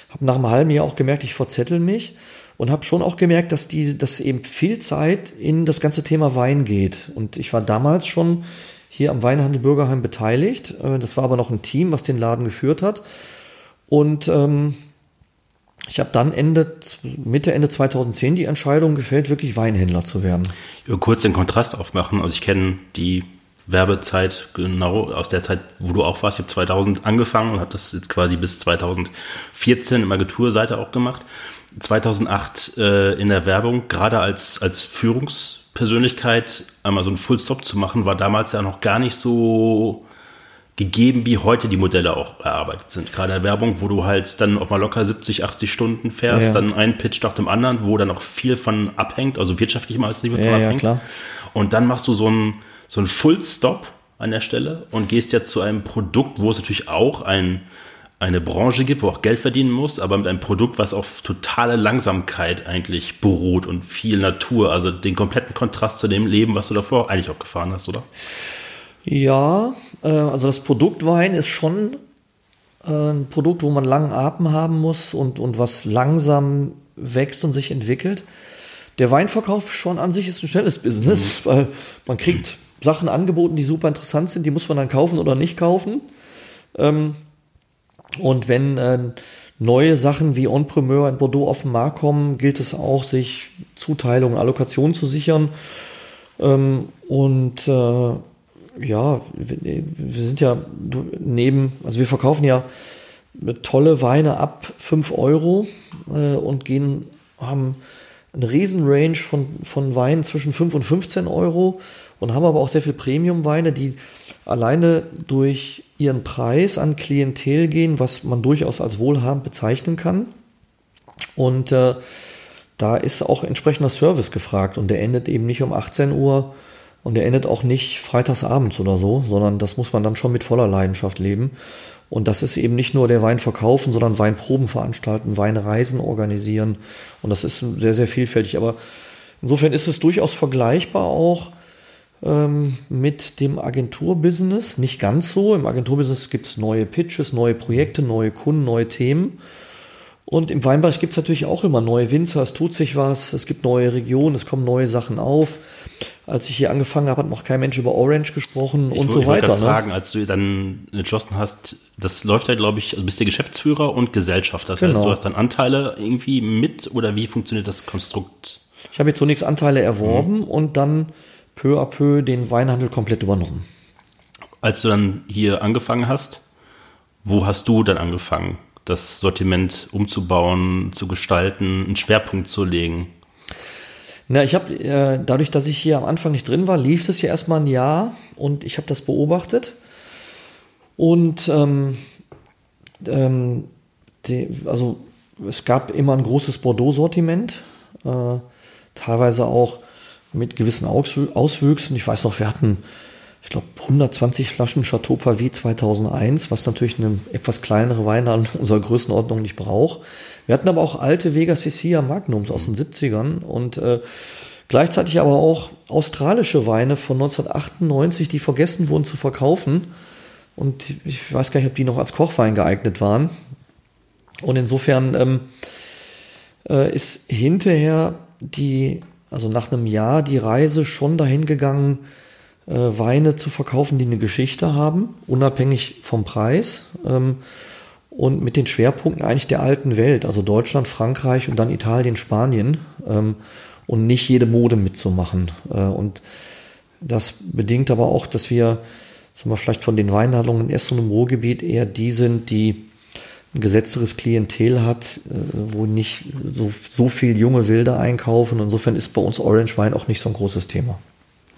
habe nach einem halben Jahr auch gemerkt, ich verzettel mich und habe schon auch gemerkt, dass die, dass eben viel Zeit in das ganze Thema Wein geht. Und ich war damals schon hier am Weinhandel Bürgerheim beteiligt. Äh, das war aber noch ein Team, was den Laden geführt hat. Und ähm, ich habe dann Ende, Mitte, Ende 2010 die Entscheidung gefällt, wirklich Weinhändler zu werden. Ich will kurz den Kontrast aufmachen. Also ich kenne die Werbezeit genau aus der Zeit, wo du auch warst. Ich habe 2000 angefangen und habe das jetzt quasi bis 2014 im Agenturseite auch gemacht. 2008 äh, in der Werbung, gerade als, als Führungspersönlichkeit einmal so einen Full Stop zu machen, war damals ja noch gar nicht so gegeben, wie heute die Modelle auch erarbeitet sind. Gerade in der Werbung, wo du halt dann auch mal locker 70, 80 Stunden fährst, ja. dann ein Pitch nach dem anderen, wo dann auch viel von abhängt, also wirtschaftlich meistens ja, von abhängt. Ja, und dann machst du so ein so ein Full Stop an der Stelle und gehst jetzt zu einem Produkt, wo es natürlich auch ein, eine Branche gibt, wo auch Geld verdienen muss, aber mit einem Produkt, was auf totale Langsamkeit eigentlich beruht und viel Natur, also den kompletten Kontrast zu dem Leben, was du davor eigentlich auch gefahren hast, oder? Ja, äh, also das Produkt Wein ist schon äh, ein Produkt, wo man langen Atem haben muss und, und was langsam wächst und sich entwickelt. Der Weinverkauf schon an sich ist ein schnelles Business, mhm. weil man kriegt Sachen angeboten, die super interessant sind, die muss man dann kaufen oder nicht kaufen. Ähm, und wenn äh, neue Sachen wie Entrepreneur in Bordeaux auf den Markt kommen, gilt es auch, sich Zuteilungen, Allokationen zu sichern. Ähm, und äh, ja, wir, sind ja neben, also wir verkaufen ja tolle Weine ab 5 Euro äh, und gehen, haben eine Riesenrange von, von Weinen zwischen 5 und 15 Euro und haben aber auch sehr viel Premium-Weine, die alleine durch ihren Preis an Klientel gehen, was man durchaus als wohlhabend bezeichnen kann. Und äh, da ist auch entsprechender Service gefragt und der endet eben nicht um 18 Uhr und der endet auch nicht freitagsabends oder so, sondern das muss man dann schon mit voller Leidenschaft leben. Und das ist eben nicht nur der Wein verkaufen, sondern Weinproben veranstalten, Weinreisen organisieren. Und das ist sehr, sehr vielfältig. Aber insofern ist es durchaus vergleichbar auch ähm, mit dem Agenturbusiness. Nicht ganz so. Im Agenturbusiness gibt es neue Pitches, neue Projekte, neue Kunden, neue Themen. Und im Weinbereich gibt es natürlich auch immer neue Winzer, es tut sich was, es gibt neue Regionen, es kommen neue Sachen auf. Als ich hier angefangen habe, hat noch kein Mensch über Orange gesprochen ich und so weiter. Ich ne? fragen, als du dann entschlossen hast, das läuft ja, glaube ich, also bist du Geschäftsführer und Gesellschafter. Das genau. heißt, du hast dann Anteile irgendwie mit oder wie funktioniert das Konstrukt? Ich habe jetzt zunächst Anteile erworben mhm. und dann peu à peu den Weinhandel komplett übernommen. Als du dann hier angefangen hast, wo hast du dann angefangen, das Sortiment umzubauen, zu gestalten, einen Schwerpunkt zu legen? Na, ich habe äh, dadurch, dass ich hier am Anfang nicht drin war, lief das ja erstmal ein Jahr und ich habe das beobachtet. Und ähm, ähm, die, also es gab immer ein großes Bordeaux-Sortiment, äh, teilweise auch mit gewissen Auswüchsen. Ich weiß noch, wir hatten, ich glaube, 120 Flaschen Chateau Pavis 2001, was natürlich eine etwas kleinere Weine an unserer Größenordnung nicht braucht. Wir hatten aber auch alte Vega Sicilia Magnums aus den 70ern und äh, gleichzeitig aber auch australische Weine von 1998, die vergessen wurden zu verkaufen. Und ich weiß gar nicht, ob die noch als Kochwein geeignet waren. Und insofern ähm, äh, ist hinterher die, also nach einem Jahr die Reise schon dahin gegangen, äh, Weine zu verkaufen, die eine Geschichte haben, unabhängig vom Preis. Ähm, und mit den Schwerpunkten eigentlich der alten Welt, also Deutschland, Frankreich und dann Italien, Spanien ähm, und nicht jede Mode mitzumachen. Äh, und das bedingt aber auch, dass wir, sagen wir, vielleicht von den Weinhandlungen in Essen und im Ruhrgebiet eher die sind, die ein gesetzteres Klientel hat, äh, wo nicht so, so viel junge Wilde einkaufen. Insofern ist bei uns Orange Wein auch nicht so ein großes Thema.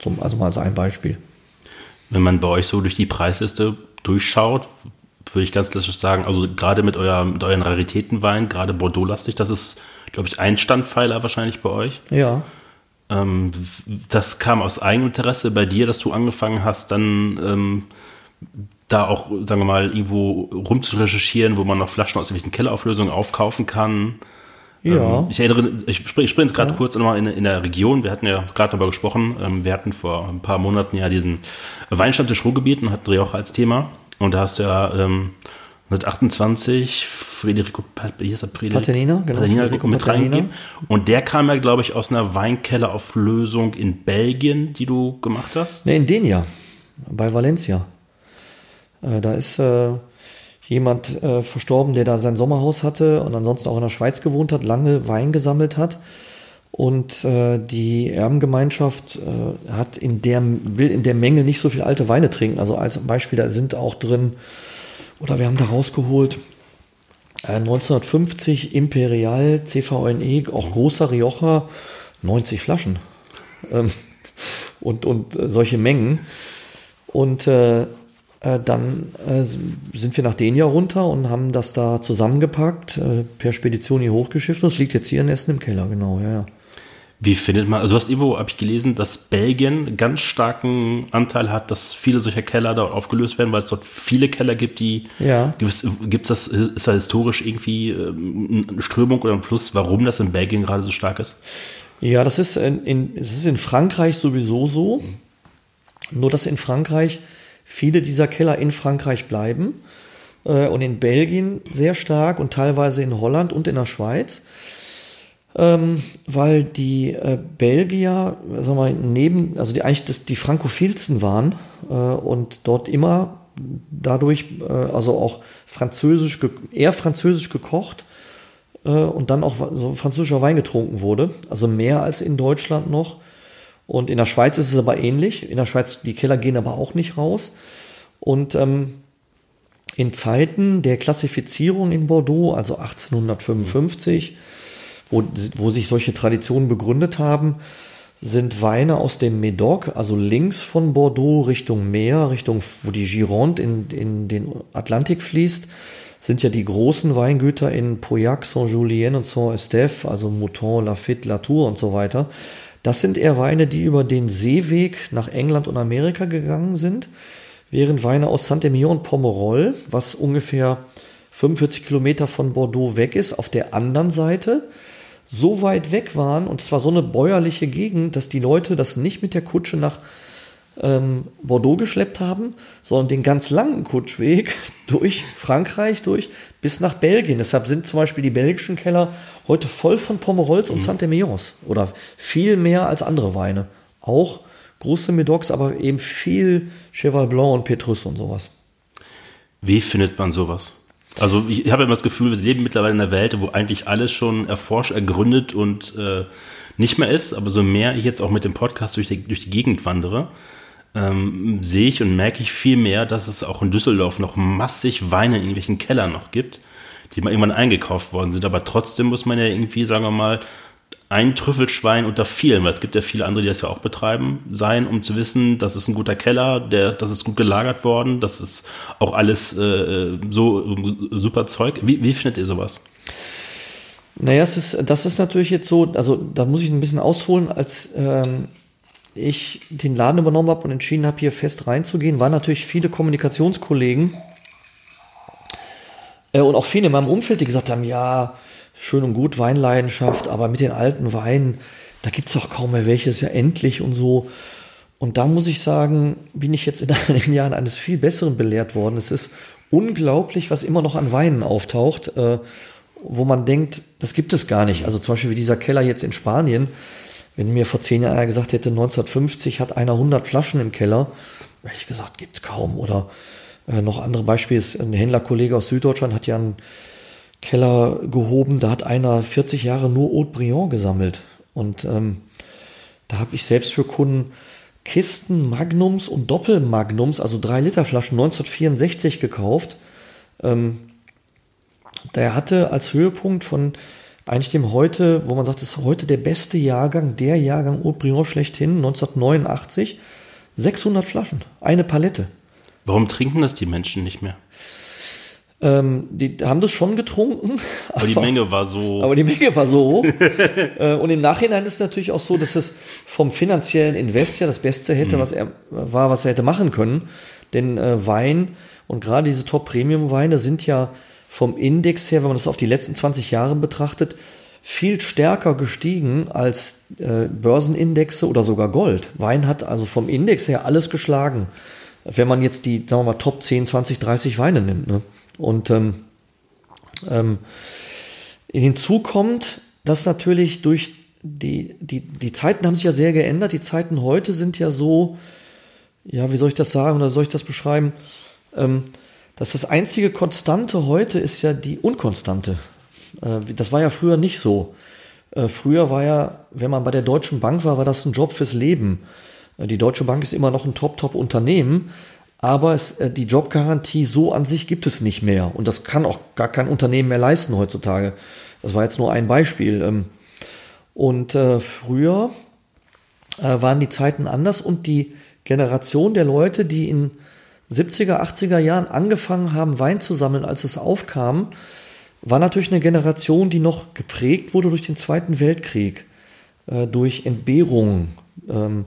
Zum, also mal als ein Beispiel. Wenn man bei euch so durch die Preisliste durchschaut, würde ich ganz klassisch sagen, also gerade mit, euer, mit euren Raritätenwein, gerade Bordeaux-lastig, das ist, glaube ich, ein Standpfeiler wahrscheinlich bei euch. Ja. Ähm, das kam aus Eigeninteresse bei dir, dass du angefangen hast, dann ähm, da auch, sagen wir mal, irgendwo rumzurecherchieren, wo man noch Flaschen aus irgendwelchen Kellerauflösungen aufkaufen kann. Ja. Ähm, ich erinnere, ich springe spring jetzt gerade ja. kurz nochmal in, in der Region. Wir hatten ja gerade darüber gesprochen. Ähm, wir hatten vor ein paar Monaten ja diesen Weinstammtisch Ruhrgebiet und hatten Rioja als Thema. Und da hast du ja ähm, 1928 Federico, er, Paternina, genau, Federico mit reingegeben. Und der kam ja, glaube ich, aus einer Weinkellerauflösung in Belgien, die du gemacht hast. Ne, in Denia, bei Valencia. Äh, da ist äh, jemand äh, verstorben, der da sein Sommerhaus hatte und ansonsten auch in der Schweiz gewohnt hat, lange Wein gesammelt hat. Und äh, die Erbengemeinschaft äh, hat in der, will in der Menge nicht so viel alte Weine trinken. Also als Beispiel, da sind auch drin, oder wir haben da rausgeholt, äh, 1950 Imperial CVNE, auch großer Rioja, 90 Flaschen. Ähm, und, und äh, solche Mengen. Und äh, äh, dann äh, sind wir nach Denia runter und haben das da zusammengepackt, äh, per Spedition hier hochgeschifft und es liegt jetzt hier in Essen im Keller, genau, ja, ja. Wie findet man, also du hast irgendwo, habe ich gelesen, dass Belgien ganz starken Anteil hat, dass viele solcher Keller dort aufgelöst werden, weil es dort viele Keller gibt, die, ja. gibt es das, ist da historisch irgendwie eine Strömung oder ein Fluss, warum das in Belgien gerade so stark ist? Ja, das ist in, in, das ist in Frankreich sowieso so. Nur, dass in Frankreich viele dieser Keller in Frankreich bleiben äh, und in Belgien sehr stark und teilweise in Holland und in der Schweiz. Ähm, weil die äh, Belgier, sagen wir, neben, also die eigentlich das, die frankophilsten waren äh, und dort immer dadurch, äh, also auch französisch, eher französisch gekocht äh, und dann auch so französischer Wein getrunken wurde, also mehr als in Deutschland noch. Und in der Schweiz ist es aber ähnlich. In der Schweiz, die Keller gehen aber auch nicht raus. Und ähm, in Zeiten der Klassifizierung in Bordeaux, also 1855, wo, wo sich solche Traditionen begründet haben, sind Weine aus dem Médoc, also links von Bordeaux Richtung Meer, Richtung, wo die Gironde in, in den Atlantik fließt, sind ja die großen Weingüter in Pauillac, Saint-Julien und Saint-Estèphe, also Mouton, Lafitte, Latour und so weiter. Das sind eher Weine, die über den Seeweg nach England und Amerika gegangen sind, während Weine aus Saint-Emilion und Pomerol, was ungefähr 45 Kilometer von Bordeaux weg ist, auf der anderen Seite so weit weg waren und es war so eine bäuerliche Gegend, dass die Leute das nicht mit der Kutsche nach ähm, Bordeaux geschleppt haben, sondern den ganz langen Kutschweg durch Frankreich durch bis nach Belgien. Deshalb sind zum Beispiel die belgischen Keller heute voll von Pomerols und mhm. Saint-Emilions oder viel mehr als andere Weine. Auch große Medocs, aber eben viel Cheval Blanc und Petrus und sowas. Wie findet man sowas? Also ich habe immer das Gefühl, wir leben mittlerweile in einer Welt, wo eigentlich alles schon erforscht, ergründet und äh, nicht mehr ist. Aber so mehr ich jetzt auch mit dem Podcast durch die, durch die Gegend wandere, ähm, sehe ich und merke ich viel mehr, dass es auch in Düsseldorf noch massig Weine in irgendwelchen Kellern noch gibt, die mal irgendwann eingekauft worden sind. Aber trotzdem muss man ja irgendwie, sagen wir mal, ein Trüffelschwein unter vielen, weil es gibt ja viele andere, die das ja auch betreiben, sein, um zu wissen, das ist ein guter Keller, der, das ist gut gelagert worden, das ist auch alles äh, so super Zeug. Wie, wie findet ihr sowas? Naja, es ist, das ist natürlich jetzt so, also da muss ich ein bisschen ausholen, als ähm, ich den Laden übernommen habe und entschieden habe, hier fest reinzugehen, waren natürlich viele Kommunikationskollegen äh, und auch viele in meinem Umfeld, die gesagt haben, ja, schön und gut, Weinleidenschaft, aber mit den alten Weinen, da gibt es auch kaum mehr welches, ja endlich und so. Und da muss ich sagen, bin ich jetzt in einigen Jahren eines viel Besseren belehrt worden. Es ist unglaublich, was immer noch an Weinen auftaucht. Äh, wo man denkt, das gibt es gar nicht. Also zum Beispiel wie dieser Keller jetzt in Spanien. Wenn mir vor zehn Jahren gesagt hätte, 1950 hat einer 100 Flaschen im Keller, hätte ich gesagt, gibt's kaum. Oder äh, noch andere Beispiele ein Händlerkollege aus Süddeutschland hat ja einen Keller gehoben, da hat einer 40 Jahre nur Haute Briand gesammelt. Und ähm, da habe ich selbst für Kunden Kisten Magnums und Doppelmagnums, also 3 Liter Flaschen 1964 gekauft. Ähm, der hatte als Höhepunkt von eigentlich dem heute, wo man sagt, das ist heute der beste Jahrgang, der Jahrgang Briand schlechthin, 1989, 600 Flaschen, eine Palette. Warum trinken das die Menschen nicht mehr? Ähm, die haben das schon getrunken. Aber, aber, die Menge war so. Aber die Menge war so hoch. äh, und im Nachhinein ist es natürlich auch so, dass es vom finanziellen Invest ja das Beste hätte, mhm. was er war, was er hätte machen können. Denn äh, Wein und gerade diese Top-Premium-Weine sind ja vom Index her, wenn man das auf die letzten 20 Jahre betrachtet, viel stärker gestiegen als äh, Börsenindexe oder sogar Gold. Wein hat also vom Index her alles geschlagen. Wenn man jetzt die, sagen wir mal, Top 10, 20, 30 Weine nimmt. Ne? Und ähm, ähm, hinzu kommt, dass natürlich durch die, die, die Zeiten haben sich ja sehr geändert. Die Zeiten heute sind ja so, ja, wie soll ich das sagen oder soll ich das beschreiben? Ähm, dass das einzige Konstante heute ist ja die Unkonstante. Äh, das war ja früher nicht so. Äh, früher war ja, wenn man bei der Deutschen Bank war, war das ein Job fürs Leben. Äh, die Deutsche Bank ist immer noch ein Top-Top-Unternehmen, aber es, die Jobgarantie so an sich gibt es nicht mehr. Und das kann auch gar kein Unternehmen mehr leisten heutzutage. Das war jetzt nur ein Beispiel. Ähm, und früher waren die Zeiten anders und die Generation der Leute, die in 70er, 80er Jahren angefangen haben, Wein zu sammeln, als es aufkam, war natürlich eine Generation, die noch geprägt wurde durch den Zweiten Weltkrieg, durch Entbehrungen. Ähm,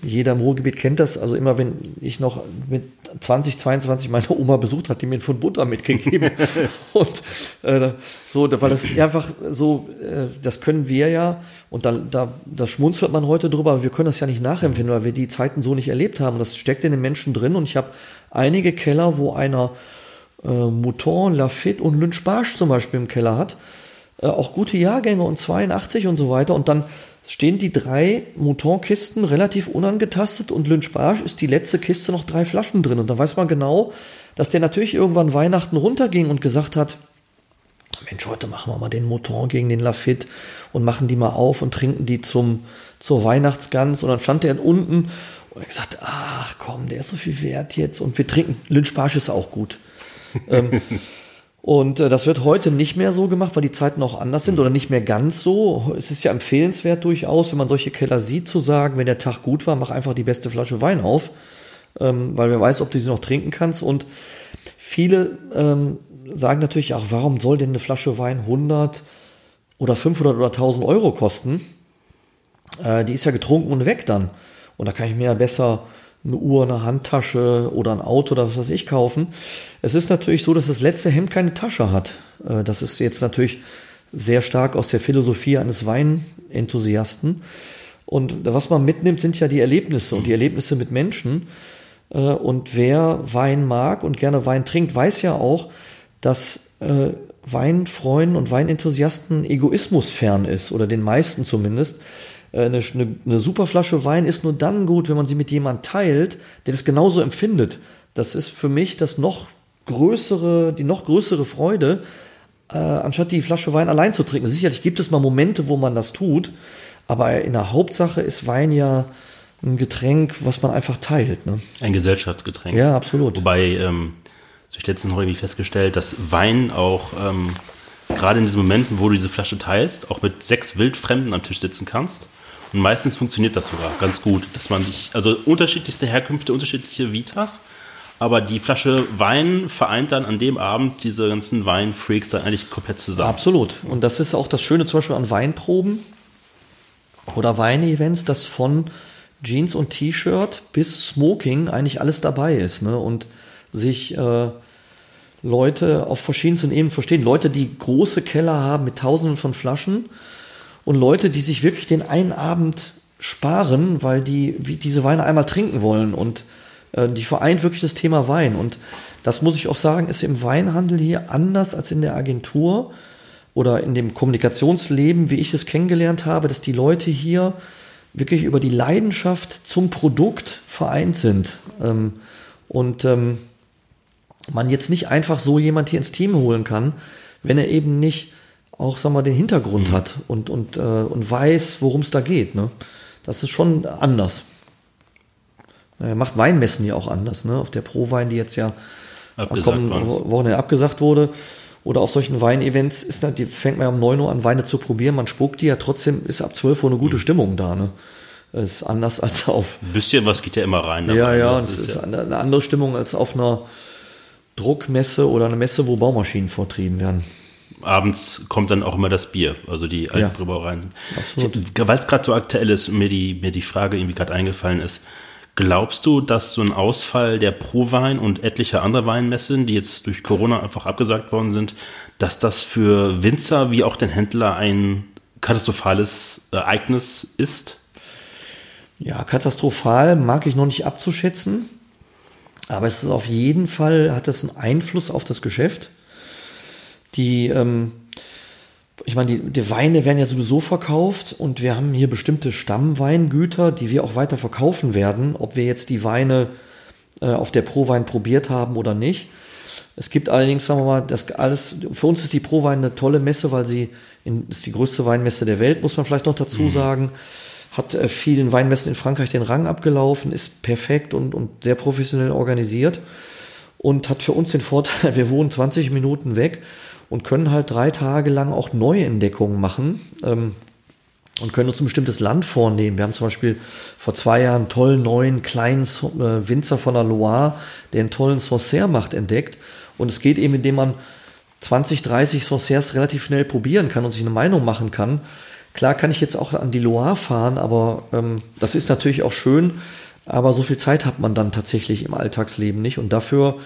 jeder im Ruhrgebiet kennt das. Also immer, wenn ich noch mit 20, 22 meine Oma besucht hat, die mir von Butter mitgegeben. und äh, so, weil das einfach so, äh, das können wir ja. Und da, da, da schmunzelt man heute drüber, aber wir können das ja nicht nachempfinden, weil wir die Zeiten so nicht erlebt haben. Und das steckt in den Menschen drin. Und ich habe einige Keller, wo einer äh, Mouton, Lafitte und Lynch zum Beispiel im Keller hat. Äh, auch gute Jahrgänge und 82 und so weiter. Und dann stehen die drei Mouton-Kisten relativ unangetastet und Lynch Barsch ist die letzte Kiste noch drei Flaschen drin. Und da weiß man genau, dass der natürlich irgendwann Weihnachten runterging und gesagt hat, Mensch, heute machen wir mal den Mouton gegen den Lafitte und machen die mal auf und trinken die zum, zur Weihnachtsgans. Und dann stand der unten und er gesagt, ach komm, der ist so viel wert jetzt. Und wir trinken, Lynch Barsch ist auch gut. ähm, und äh, das wird heute nicht mehr so gemacht, weil die Zeiten auch anders sind oder nicht mehr ganz so. Es ist ja empfehlenswert durchaus, wenn man solche Keller sieht, zu sagen, wenn der Tag gut war, mach einfach die beste Flasche Wein auf, ähm, weil wer weiß, ob du sie noch trinken kannst. Und viele ähm, sagen natürlich auch, warum soll denn eine Flasche Wein 100 oder 500 oder 1000 Euro kosten? Äh, die ist ja getrunken und weg dann. Und da kann ich mir ja besser eine Uhr, eine Handtasche oder ein Auto oder was weiß ich kaufen. Es ist natürlich so, dass das letzte Hemd keine Tasche hat. Äh, das ist jetzt natürlich sehr stark aus der Philosophie eines Weinenthusiasten. Und was man mitnimmt, sind ja die Erlebnisse und die Erlebnisse mit Menschen. Äh, und wer Wein mag und gerne Wein trinkt, weiß ja auch, dass äh, Weinfreunden und Weinenthusiasten Egoismus fern ist, oder den meisten zumindest. Äh, eine, eine, eine super Flasche Wein ist nur dann gut, wenn man sie mit jemandem teilt, der das genauso empfindet. Das ist für mich das noch größere, die noch größere Freude, äh, anstatt die Flasche Wein allein zu trinken. Sicherlich gibt es mal Momente, wo man das tut, aber in der Hauptsache ist Wein ja ein Getränk, was man einfach teilt. Ne? Ein Gesellschaftsgetränk. Ja, absolut. Wobei, ähm, habe ich letztens noch irgendwie festgestellt, dass Wein auch ähm, gerade in diesen Momenten, wo du diese Flasche teilst, auch mit sechs Wildfremden am Tisch sitzen kannst und meistens funktioniert das sogar ganz gut, dass man sich, also unterschiedlichste Herkünfte, unterschiedliche Vitas, aber die Flasche Wein vereint dann an dem Abend diese ganzen Weinfreaks dann eigentlich komplett zusammen. Absolut. Und das ist auch das Schöne zum Beispiel an Weinproben oder Weinevents, dass von Jeans und T-Shirt bis Smoking eigentlich alles dabei ist. Ne? Und sich äh, Leute auf verschiedensten Ebenen verstehen. Leute, die große Keller haben mit tausenden von Flaschen und Leute, die sich wirklich den einen Abend sparen, weil die diese Weine einmal trinken wollen und äh, die vereint wirklich das Thema Wein und das muss ich auch sagen, ist im Weinhandel hier anders als in der Agentur. oder in dem Kommunikationsleben, wie ich es kennengelernt habe, dass die Leute hier wirklich über die Leidenschaft zum Produkt vereint sind. Ähm, und ähm, man jetzt nicht einfach so jemand hier ins Team holen kann, wenn er eben nicht auch, sag mal, den Hintergrund mhm. hat und, und, äh, und weiß, worum es da geht. Ne? Das ist schon anders. Er macht Weinmessen ja auch anders. Ne? Auf der Pro-Wein, die jetzt ja abgesagt am Wochenende abgesagt wurde, oder auf solchen Weinevents ist die fängt man ja um 9 Uhr an, Weine zu probieren. Man spuckt die ja trotzdem, ist ab 12 Uhr eine gute mhm. Stimmung da. Ne? Ist anders als auf. Ein bisschen was geht ja immer rein. Ja, dabei, ja, ne? das, das ist, ja eine andere Stimmung als auf einer Druckmesse oder eine Messe, wo Baumaschinen vertrieben werden. Abends kommt dann auch immer das Bier, also die alten ja, Brauereien. Weil es gerade so aktuell ist und mir die, mir die Frage irgendwie gerade eingefallen ist. Glaubst du, dass so ein Ausfall der Pro-Wein und etlicher anderer Weinmessen, die jetzt durch Corona einfach abgesagt worden sind, dass das für Winzer wie auch den Händler ein katastrophales Ereignis ist? Ja, katastrophal mag ich noch nicht abzuschätzen, aber es ist auf jeden Fall, hat es einen Einfluss auf das Geschäft. Die, ähm, ich meine, die, die Weine werden ja sowieso verkauft und wir haben hier bestimmte Stammweingüter, die wir auch weiter verkaufen werden, ob wir jetzt die Weine äh, auf der Prowein probiert haben oder nicht. Es gibt allerdings, sagen wir mal, das alles, für uns ist die Prowein eine tolle Messe, weil sie in, ist die größte Weinmesse der Welt, muss man vielleicht noch dazu mhm. sagen. Hat äh, vielen Weinmessen in Frankreich den Rang abgelaufen, ist perfekt und, und sehr professionell organisiert und hat für uns den Vorteil, wir wohnen 20 Minuten weg und können halt drei Tage lang auch Neuentdeckungen machen ähm, und können uns ein bestimmtes Land vornehmen. Wir haben zum Beispiel vor zwei Jahren einen tollen neuen kleinen äh, Winzer von der Loire, der einen tollen Sancerre macht, entdeckt. Und es geht eben, indem man 20, 30 Sancerres relativ schnell probieren kann und sich eine Meinung machen kann. Klar kann ich jetzt auch an die Loire fahren, aber ähm, das ist natürlich auch schön. Aber so viel Zeit hat man dann tatsächlich im Alltagsleben nicht. Und dafür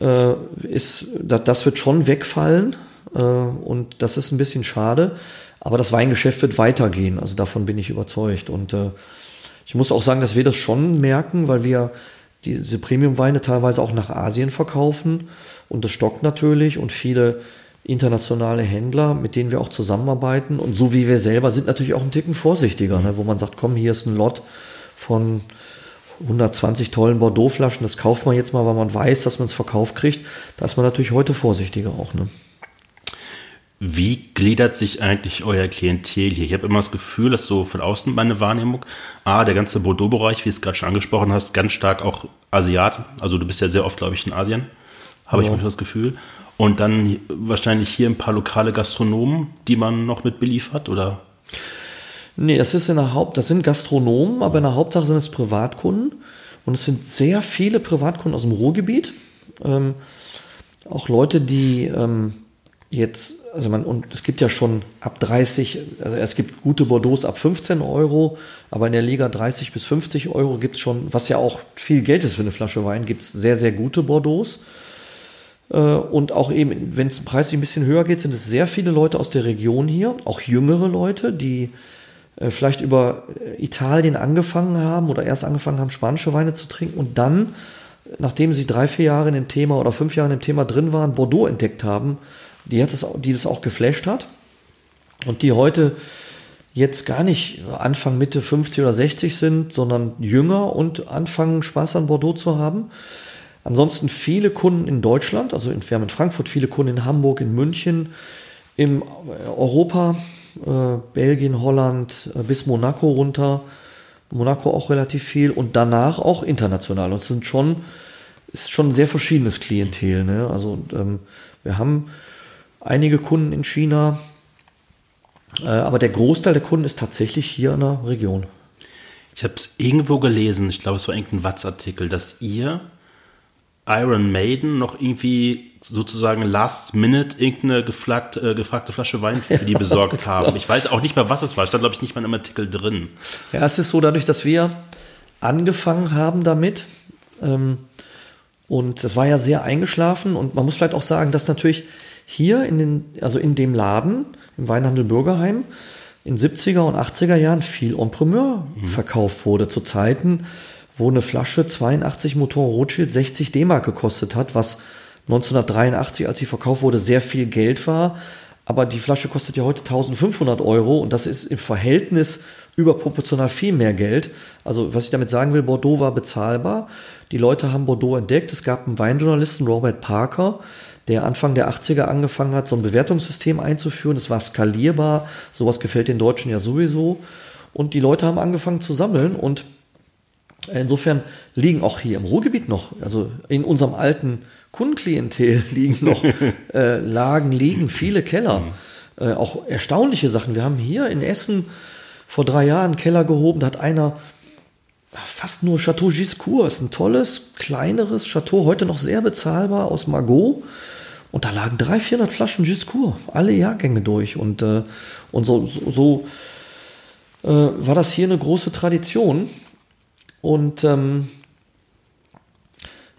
äh, ist, das, das wird schon wegfallen äh, und das ist ein bisschen schade. Aber das Weingeschäft wird weitergehen, also davon bin ich überzeugt. Und äh, ich muss auch sagen, dass wir das schon merken, weil wir diese Premium-Weine teilweise auch nach Asien verkaufen und das stockt natürlich und viele internationale Händler, mit denen wir auch zusammenarbeiten und so wie wir selber sind natürlich auch ein Ticken vorsichtiger, ne, wo man sagt, komm, hier ist ein Lot von 120 tollen Bordeaux-Flaschen, das kauft man jetzt mal, weil man weiß, dass man es verkauft kriegt. Da ist man natürlich heute vorsichtiger auch. Ne? Wie gliedert sich eigentlich euer Klientel hier? Ich habe immer das Gefühl, dass so von außen meine Wahrnehmung, ah, der ganze Bordeaux-Bereich, wie du es gerade schon angesprochen hast, ganz stark auch Asiaten. Also du bist ja sehr oft, glaube ich, in Asien, habe ja. ich das Gefühl. Und dann wahrscheinlich hier ein paar lokale Gastronomen, die man noch mit beliefert, oder? Nee, das ist in der Haupt, das sind Gastronomen, aber in der Hauptsache sind es Privatkunden. Und es sind sehr viele Privatkunden aus dem Ruhrgebiet. Ähm, auch Leute, die ähm, jetzt, also man, und es gibt ja schon ab 30, also es gibt gute Bordeaux ab 15 Euro, aber in der Liga 30 bis 50 Euro gibt es schon, was ja auch viel Geld ist für eine Flasche Wein, gibt es sehr, sehr gute Bordeaux. Äh, und auch eben, wenn es preislich ein bisschen höher geht, sind es sehr viele Leute aus der Region hier, auch jüngere Leute, die vielleicht über äh, Italien angefangen haben oder erst angefangen haben, spanische Weine zu trinken und dann, nachdem sie drei, vier Jahre in dem Thema oder fünf Jahre in dem Thema drin waren, Bordeaux entdeckt haben, die, hat das, die das auch geflasht hat und die heute jetzt gar nicht Anfang, Mitte 50 oder 60 sind, sondern jünger und anfangen Spaß an Bordeaux zu haben. Ansonsten viele Kunden in Deutschland, also in, wir haben in Frankfurt viele Kunden in Hamburg, in München, im Europa, äh, Belgien, Holland äh, bis Monaco runter. Monaco auch relativ viel und danach auch international. Und es sind schon, ist schon ein sehr verschiedenes Klientel. Ne? Also ähm, wir haben einige Kunden in China, äh, aber der Großteil der Kunden ist tatsächlich hier in der Region. Ich habe es irgendwo gelesen, ich glaube, es war irgendein Watz-Artikel, dass ihr Iron Maiden noch irgendwie sozusagen last minute irgendeine gefragt, äh, gefragte Flasche Wein für die besorgt haben. Ich weiß auch nicht mehr, was es war. Stand, glaube ich, nicht mal im Artikel drin. Ja, es ist so, dadurch, dass wir angefangen haben damit, ähm, und das war ja sehr eingeschlafen und man muss vielleicht auch sagen, dass natürlich hier in den, also in dem Laden, im Weinhandel Bürgerheim, in 70er und 80er Jahren viel Entrepreneur mhm. verkauft wurde, zu Zeiten, wo eine Flasche 82 Motor Rothschild 60 D-Mark gekostet hat, was 1983, als sie verkauft wurde, sehr viel Geld war. aber die Flasche kostet ja heute 1500 Euro und das ist im Verhältnis überproportional viel mehr Geld. Also was ich damit sagen will, Bordeaux war bezahlbar. Die Leute haben Bordeaux entdeckt. Es gab einen Weinjournalisten, Robert Parker, der Anfang der 80er angefangen hat, so ein Bewertungssystem einzuführen. Es war skalierbar. Sowas gefällt den Deutschen ja sowieso. Und die Leute haben angefangen zu sammeln und insofern liegen auch hier im Ruhrgebiet noch, also in unserem alten Kundenklientel liegen noch äh, Lagen, liegen viele Keller. Mhm. Äh, auch erstaunliche Sachen. Wir haben hier in Essen vor drei Jahren einen Keller gehoben, da hat einer fast nur Chateau Giscourt, ist ein tolles, kleineres Chateau, heute noch sehr bezahlbar aus Margot. Und da lagen 300, 400 Flaschen Giscourt, alle Jahrgänge durch. Und, äh, und so, so, so äh, war das hier eine große Tradition. Und ähm,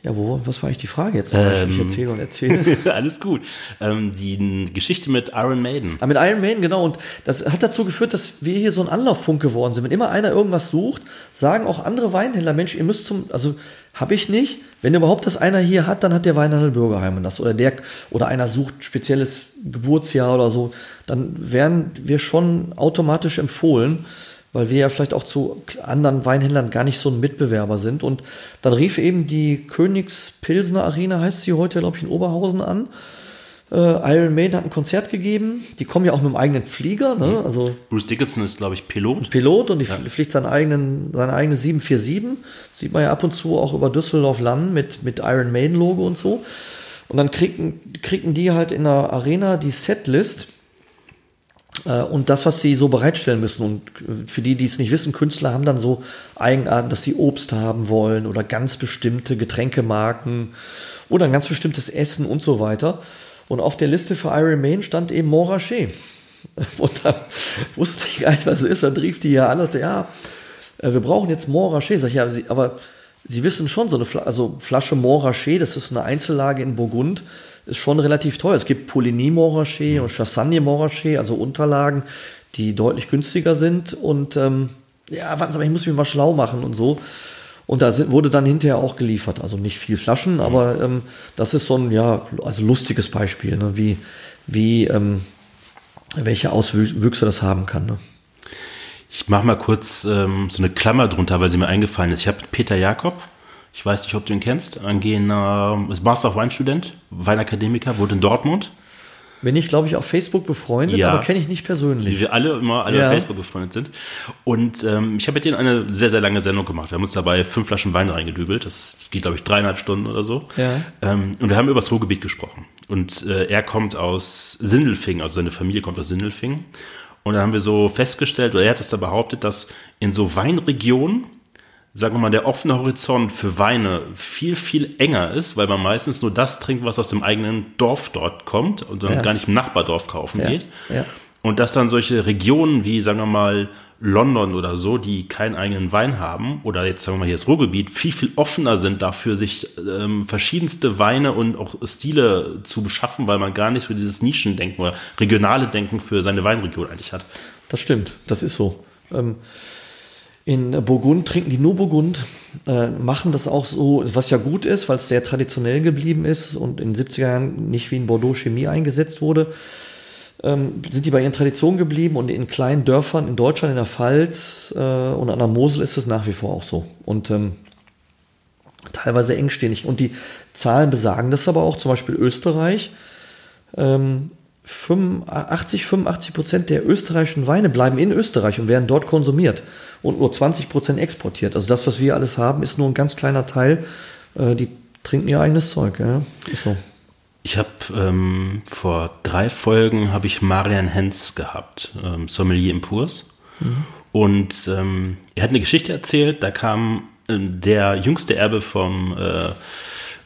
ja, wo, was war eigentlich die Frage jetzt? Ähm, ich erzähle und erzähle. alles gut. Ähm, die Geschichte mit Iron Maiden. Ah, mit Iron Maiden, genau. Und das hat dazu geführt, dass wir hier so ein Anlaufpunkt geworden sind. Wenn immer einer irgendwas sucht, sagen auch andere Weinhändler, Mensch, ihr müsst zum, also habe ich nicht. Wenn überhaupt das einer hier hat, dann hat der Weinhandel Bürgerheim und das. Oder der, oder einer sucht spezielles Geburtsjahr oder so, dann werden wir schon automatisch empfohlen weil wir ja vielleicht auch zu anderen Weinhändlern gar nicht so ein Mitbewerber sind. Und dann rief eben die Königspilsner Arena, heißt sie heute, glaube ich, in Oberhausen an. Äh, Iron Maiden hat ein Konzert gegeben. Die kommen ja auch mit dem eigenen Flieger. Ne? Mhm. Also Bruce Dickinson ist, glaube ich, Pilot. Pilot und die ja. fliegt seinen eigenen, seine eigene 747. Sieht man ja ab und zu auch über Düsseldorf landen mit, mit Iron Maiden Logo und so. Und dann kriegen, kriegen die halt in der Arena die Setlist und das, was sie so bereitstellen müssen. Und äh, für die, die es nicht wissen, Künstler haben dann so Eigenarten, dass sie Obst haben wollen oder ganz bestimmte Getränkemarken oder ein ganz bestimmtes Essen und so weiter. Und auf der Liste für Iron Main stand eben Montrachet. Und dann wusste ich gar nicht, was es ist. Dann rief die ja an und sagte, ja, äh, wir brauchen jetzt Montrachet. Sag ich, ja, aber Sie wissen schon, so eine Fl also Flasche Montrachet, das ist eine Einzellage in Burgund, ist schon relativ teuer. Es gibt Pouligny Montrachet mhm. und Chassagne Montrachet, also Unterlagen, die deutlich günstiger sind. Und ähm, ja, warten Sie mal, ich muss mich mal schlau machen und so. Und da sind, wurde dann hinterher auch geliefert. Also nicht viel Flaschen, mhm. aber ähm, das ist so ein, ja, also lustiges Beispiel, ne? wie, wie ähm, welche Auswüchse das haben kann. Ne? Ich mache mal kurz ähm, so eine Klammer drunter, weil sie mir eingefallen ist. Ich habe Peter Jakob, ich weiß nicht, ob du ihn kennst, angehender ist Master of Weinstudent, Weinakademiker, wohnt in Dortmund. Bin ich, glaube ich, auf Facebook befreundet, ja. aber kenne ich nicht persönlich. Wie wir alle immer alle ja. auf Facebook befreundet sind. Und ähm, ich habe mit denen eine sehr, sehr lange Sendung gemacht. Wir haben uns dabei fünf Flaschen Wein reingedübelt. Das, das geht, glaube ich, dreieinhalb Stunden oder so. Ja. Ähm, und wir haben über das Ruhrgebiet gesprochen. Und äh, er kommt aus Sindelfingen, also seine Familie kommt aus Sindelfingen. Und dann haben wir so festgestellt, oder er hat es da behauptet, dass in so Weinregionen sagen wir mal, der offene Horizont für Weine viel, viel enger ist, weil man meistens nur das trinkt, was aus dem eigenen Dorf dort kommt und dann ja. gar nicht im Nachbardorf kaufen ja. geht. Ja. Und dass dann solche Regionen wie, sagen wir mal, London oder so, die keinen eigenen Wein haben, oder jetzt sagen wir mal hier das Ruhrgebiet, viel, viel offener sind dafür, sich ähm, verschiedenste Weine und auch Stile zu beschaffen, weil man gar nicht so dieses Nischendenken oder regionale Denken für seine Weinregion eigentlich hat. Das stimmt, das ist so. Ähm, in Burgund trinken die nur Burgund, äh, machen das auch so, was ja gut ist, weil es sehr traditionell geblieben ist und in den 70er Jahren nicht wie in Bordeaux Chemie eingesetzt wurde. Ähm, sind die bei ihren Traditionen geblieben und in kleinen Dörfern in Deutschland, in der Pfalz äh, und an der Mosel ist es nach wie vor auch so. Und ähm, teilweise engstirnig. Und die Zahlen besagen das aber auch, zum Beispiel Österreich. Ähm, 85, 85 Prozent der österreichischen Weine bleiben in Österreich und werden dort konsumiert und nur 20 Prozent exportiert. Also das, was wir alles haben, ist nur ein ganz kleiner Teil. Äh, die trinken ihr eigenes Zeug. Ja? Ist so. Ich habe ähm, vor drei Folgen habe ich Marian Hens gehabt, ähm, Sommelier im Purs. Mhm. Und ähm, er hat eine Geschichte erzählt, da kam äh, der jüngste Erbe vom äh,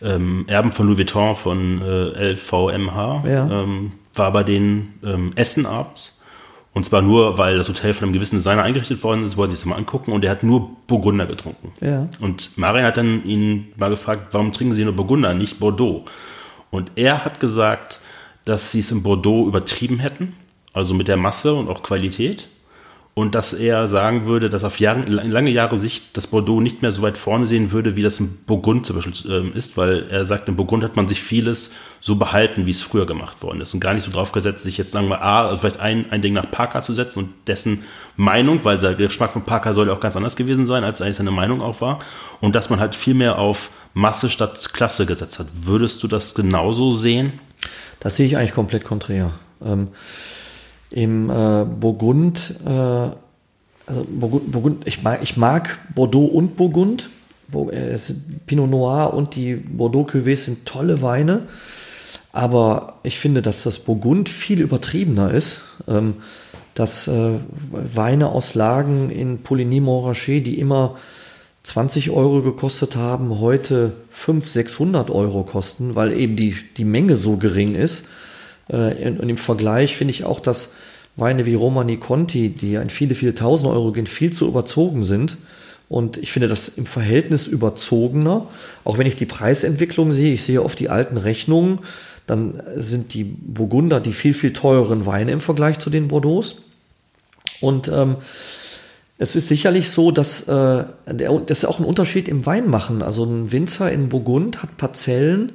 ähm, Erben von Louis Vuitton von äh, LVMH, ja. War bei den ähm, Essen abends. Und zwar nur, weil das Hotel von einem gewissen Designer eingerichtet worden ist, wollte sich das mal angucken und er hat nur Burgunder getrunken. Ja. Und Marian hat dann ihn mal gefragt, warum trinken Sie nur Burgunder, nicht Bordeaux? Und er hat gesagt, dass sie es in Bordeaux übertrieben hätten, also mit der Masse und auch Qualität. Und dass er sagen würde, dass auf Jahre, lange Jahre Sicht das Bordeaux nicht mehr so weit vorne sehen würde, wie das im Burgund zum Beispiel ähm, ist, weil er sagt, im Burgund hat man sich vieles so behalten, wie es früher gemacht worden ist und gar nicht so drauf gesetzt, sich jetzt sagen wir, A, also vielleicht ein, ein Ding nach Parker zu setzen und dessen Meinung, weil der Geschmack von Parker soll ja auch ganz anders gewesen sein, als eigentlich seine Meinung auch war und dass man halt viel mehr auf Masse statt Klasse gesetzt hat. Würdest du das genauso sehen? Das sehe ich eigentlich komplett konträr. Ähm, Im äh, Burgund, äh, also Burgund, Burgund ich, mag, ich mag Bordeaux und Burgund. Äh, Pinot Noir und die Bordeaux Cuvées sind tolle Weine. Aber ich finde, dass das Burgund viel übertriebener ist. Ähm, dass äh, Weine aus Lagen in Poligny Montrachet, die immer 20 Euro gekostet haben, heute 500, 600 Euro kosten, weil eben die, die Menge so gering ist. Äh, und im Vergleich finde ich auch, dass Weine wie Romani Conti, die in viele, viele tausend Euro gehen, viel zu überzogen sind. Und ich finde das im Verhältnis überzogener. Auch wenn ich die Preisentwicklung sehe, ich sehe oft die alten Rechnungen, dann sind die Burgunder die viel, viel teureren Weine im Vergleich zu den Bordeaux. Und ähm, es ist sicherlich so, dass äh, der, das ist auch ein Unterschied im Weinmachen. Also ein Winzer in Burgund hat Parzellen,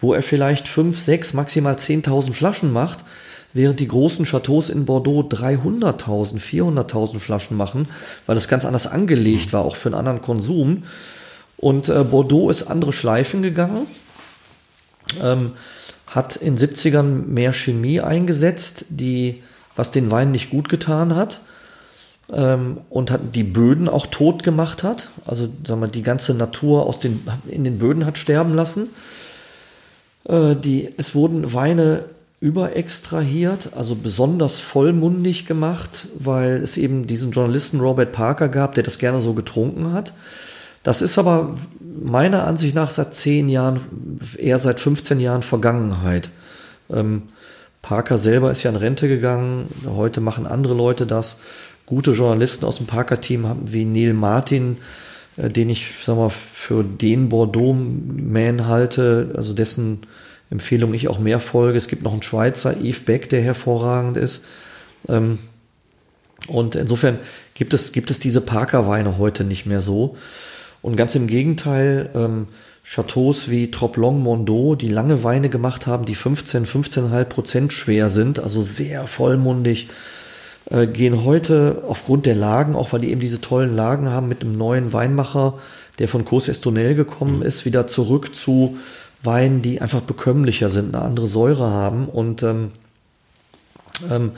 wo er vielleicht fünf, sechs, maximal 10.000 Flaschen macht, während die großen Chateaus in Bordeaux 300.000, 400.000 Flaschen machen, weil das ganz anders angelegt war, auch für einen anderen Konsum. Und äh, Bordeaux ist andere Schleifen gegangen, ähm, hat in 70ern mehr Chemie eingesetzt, die, was den Wein nicht gut getan hat ähm, und hat die Böden auch tot gemacht hat. Also sagen wir, die ganze Natur aus den, in den Böden hat sterben lassen. Äh, die, es wurden Weine überextrahiert, also besonders vollmundig gemacht, weil es eben diesen Journalisten Robert Parker gab, der das gerne so getrunken hat. Das ist aber meiner Ansicht nach seit zehn Jahren, eher seit 15 Jahren Vergangenheit. Ähm, Parker selber ist ja in Rente gegangen, heute machen andere Leute das gute Journalisten aus dem Parker-Team haben, wie Neil Martin, äh, den ich sag mal, für den Bordeaux-Man halte, also dessen Empfehlung ich auch mehr folge. Es gibt noch einen Schweizer, Yves Beck, der hervorragend ist. Ähm, und insofern gibt es, gibt es diese Parker-Weine heute nicht mehr so. Und ganz im Gegenteil, ähm, Chateaus wie Troplong Mondo, die lange Weine gemacht haben, die 15, 15,5 Prozent schwer sind, also sehr vollmundig, äh, gehen heute aufgrund der Lagen, auch weil die eben diese tollen Lagen haben, mit einem neuen Weinmacher, der von Cos Estonel gekommen mhm. ist, wieder zurück zu Weinen, die einfach bekömmlicher sind, eine andere Säure haben. Und, ähm, ähm,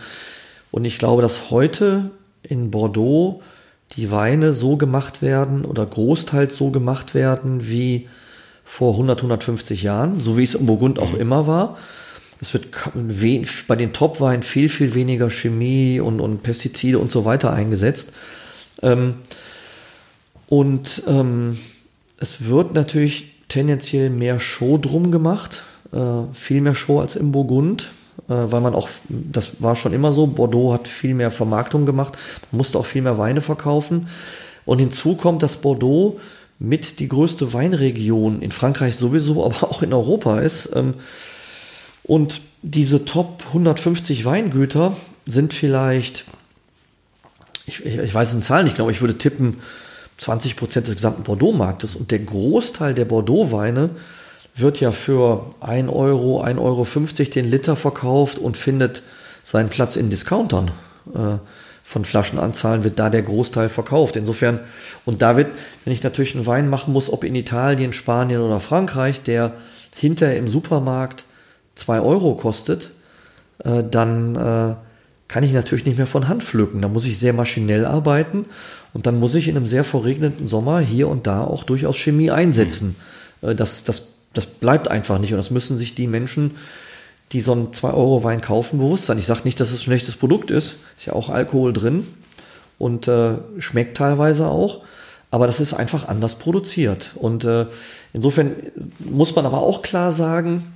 und ich glaube, dass heute in Bordeaux die Weine so gemacht werden oder großteils so gemacht werden wie vor 100, 150 Jahren, so wie es im Burgund auch mhm. immer war. Es wird bei den Top-Weinen viel, viel weniger Chemie und, und Pestizide und so weiter eingesetzt. Ähm, und ähm, es wird natürlich tendenziell mehr Show drum gemacht, äh, viel mehr Show als im Burgund, äh, weil man auch, das war schon immer so, Bordeaux hat viel mehr Vermarktung gemacht, man musste auch viel mehr Weine verkaufen. Und hinzu kommt, dass Bordeaux mit die größte Weinregion in Frankreich sowieso, aber auch in Europa ist. Ähm, und diese Top 150 Weingüter sind vielleicht, ich, ich, ich weiß in Zahlen nicht genau, ich würde tippen, 20 Prozent des gesamten Bordeaux-Marktes. Und der Großteil der Bordeaux-Weine wird ja für 1 Euro, 1,50 Euro den Liter verkauft und findet seinen Platz in Discountern. Äh, von Flaschenanzahlen wird da der Großteil verkauft. Insofern, und da wird, wenn ich natürlich einen Wein machen muss, ob in Italien, Spanien oder Frankreich, der hinterher im Supermarkt 2 Euro kostet, äh, dann äh, kann ich natürlich nicht mehr von Hand pflücken. Da muss ich sehr maschinell arbeiten und dann muss ich in einem sehr verregneten Sommer hier und da auch durchaus Chemie einsetzen. Mhm. das, das, das bleibt einfach nicht und das müssen sich die Menschen, die so einen 2-Euro-Wein kaufen, bewusst sein. Ich sage nicht, dass es ein schlechtes Produkt ist, ist ja auch Alkohol drin und äh, schmeckt teilweise auch, aber das ist einfach anders produziert. Und äh, insofern muss man aber auch klar sagen,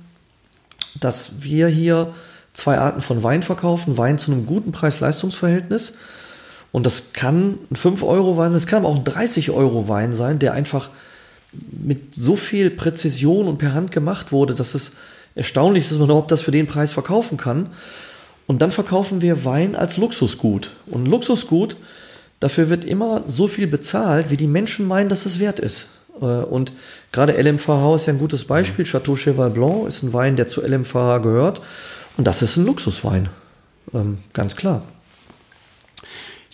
dass wir hier zwei Arten von Wein verkaufen. Wein zu einem guten Preis-Leistungs-Verhältnis. Und das kann ein 5-Euro-Wein sein, es kann aber auch ein 30-Euro-Wein sein, der einfach mit so viel Präzision und per Hand gemacht wurde, dass es erstaunlich ist, dass man überhaupt das für den Preis verkaufen kann. Und dann verkaufen wir Wein als Luxusgut. Und Luxusgut, dafür wird immer so viel bezahlt, wie die Menschen meinen, dass es wert ist. Äh, und gerade LMVH ist ja ein gutes Beispiel. Chateau Cheval Blanc ist ein Wein, der zu LMVH gehört. Und das ist ein Luxuswein. Ähm, ganz klar.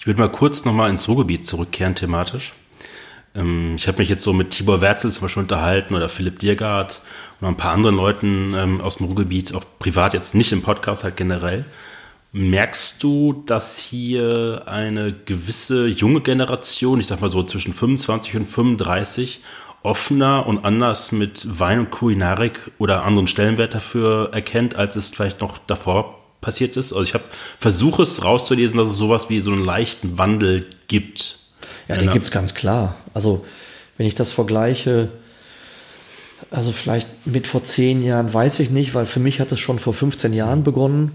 Ich würde mal kurz nochmal ins Ruhrgebiet zurückkehren thematisch. Ähm, ich habe mich jetzt so mit Tibor Werzel zum Beispiel unterhalten oder Philipp Diergard und ein paar anderen Leuten ähm, aus dem Ruhrgebiet, auch privat jetzt nicht im Podcast, halt generell. Merkst du, dass hier eine gewisse junge Generation, ich sag mal so zwischen 25 und 35, offener und anders mit Wein und Kulinarik oder anderen Stellenwert dafür erkennt, als es vielleicht noch davor passiert ist? Also ich habe versuche es rauszulesen, dass es sowas wie so einen leichten Wandel gibt. Ja, den gibt es ganz klar. Also wenn ich das vergleiche, also vielleicht mit vor zehn Jahren, weiß ich nicht, weil für mich hat es schon vor 15 Jahren begonnen.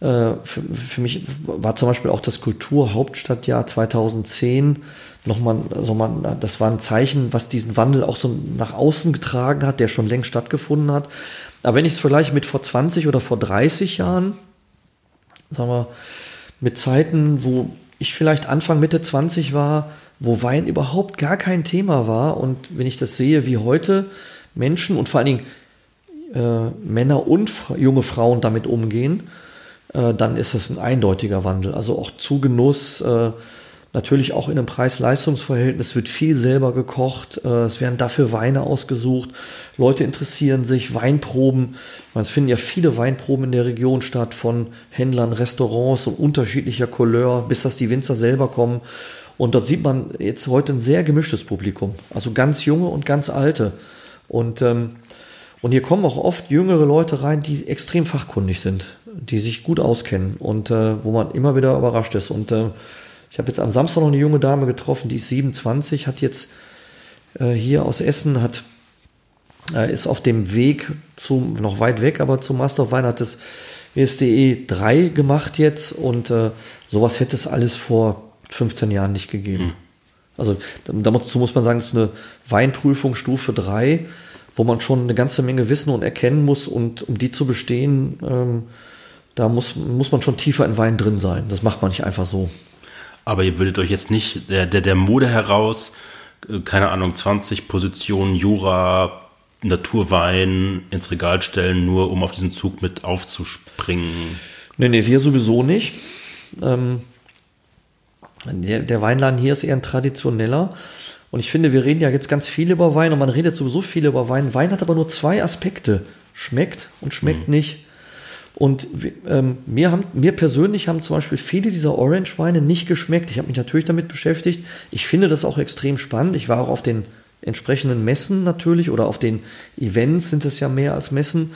Äh, für, für, mich war zum Beispiel auch das Kulturhauptstadtjahr 2010 nochmal, also man, das war ein Zeichen, was diesen Wandel auch so nach außen getragen hat, der schon längst stattgefunden hat. Aber wenn ich es vergleiche mit vor 20 oder vor 30 Jahren, sagen wir, mit Zeiten, wo ich vielleicht Anfang, Mitte 20 war, wo Wein überhaupt gar kein Thema war. Und wenn ich das sehe, wie heute Menschen und vor allen Dingen äh, Männer und junge Frauen damit umgehen, äh, dann ist das ein eindeutiger Wandel. Also auch Zugenuss, äh, Natürlich auch in einem Preis-Leistungs-Verhältnis wird viel selber gekocht. Äh, es werden dafür Weine ausgesucht. Leute interessieren sich, Weinproben. Es finden ja viele Weinproben in der Region statt von Händlern, Restaurants und unterschiedlicher Couleur, bis dass die Winzer selber kommen. Und dort sieht man jetzt heute ein sehr gemischtes Publikum. Also ganz junge und ganz alte. Und, ähm, und hier kommen auch oft jüngere Leute rein, die extrem fachkundig sind, die sich gut auskennen und äh, wo man immer wieder überrascht ist. Und äh, ich habe jetzt am Samstag noch eine junge Dame getroffen, die ist 27, hat jetzt äh, hier aus Essen, hat, äh, ist auf dem Weg zum, noch weit weg, aber zum Master of Wine hat das WSDE 3 gemacht jetzt und äh, sowas hätte es alles vor 15 Jahren nicht gegeben. Mhm. Also dazu muss man sagen, es ist eine Weinprüfung Stufe 3, wo man schon eine ganze Menge wissen und erkennen muss und um die zu bestehen, ähm, da muss, muss man schon tiefer in Wein drin sein. Das macht man nicht einfach so. Aber ihr würdet euch jetzt nicht der, der, der Mode heraus, äh, keine Ahnung, 20 Positionen Jura, Naturwein ins Regal stellen, nur um auf diesen Zug mit aufzuspringen. Nee, nee, wir sowieso nicht. Ähm, der, der Weinladen hier ist eher ein traditioneller. Und ich finde, wir reden ja jetzt ganz viel über Wein und man redet sowieso viel über Wein. Wein hat aber nur zwei Aspekte. Schmeckt und schmeckt mhm. nicht. Und ähm, mir, haben, mir persönlich haben zum Beispiel viele dieser Orange-Weine nicht geschmeckt. Ich habe mich natürlich damit beschäftigt. Ich finde das auch extrem spannend. Ich war auch auf den entsprechenden Messen natürlich oder auf den Events sind es ja mehr als Messen.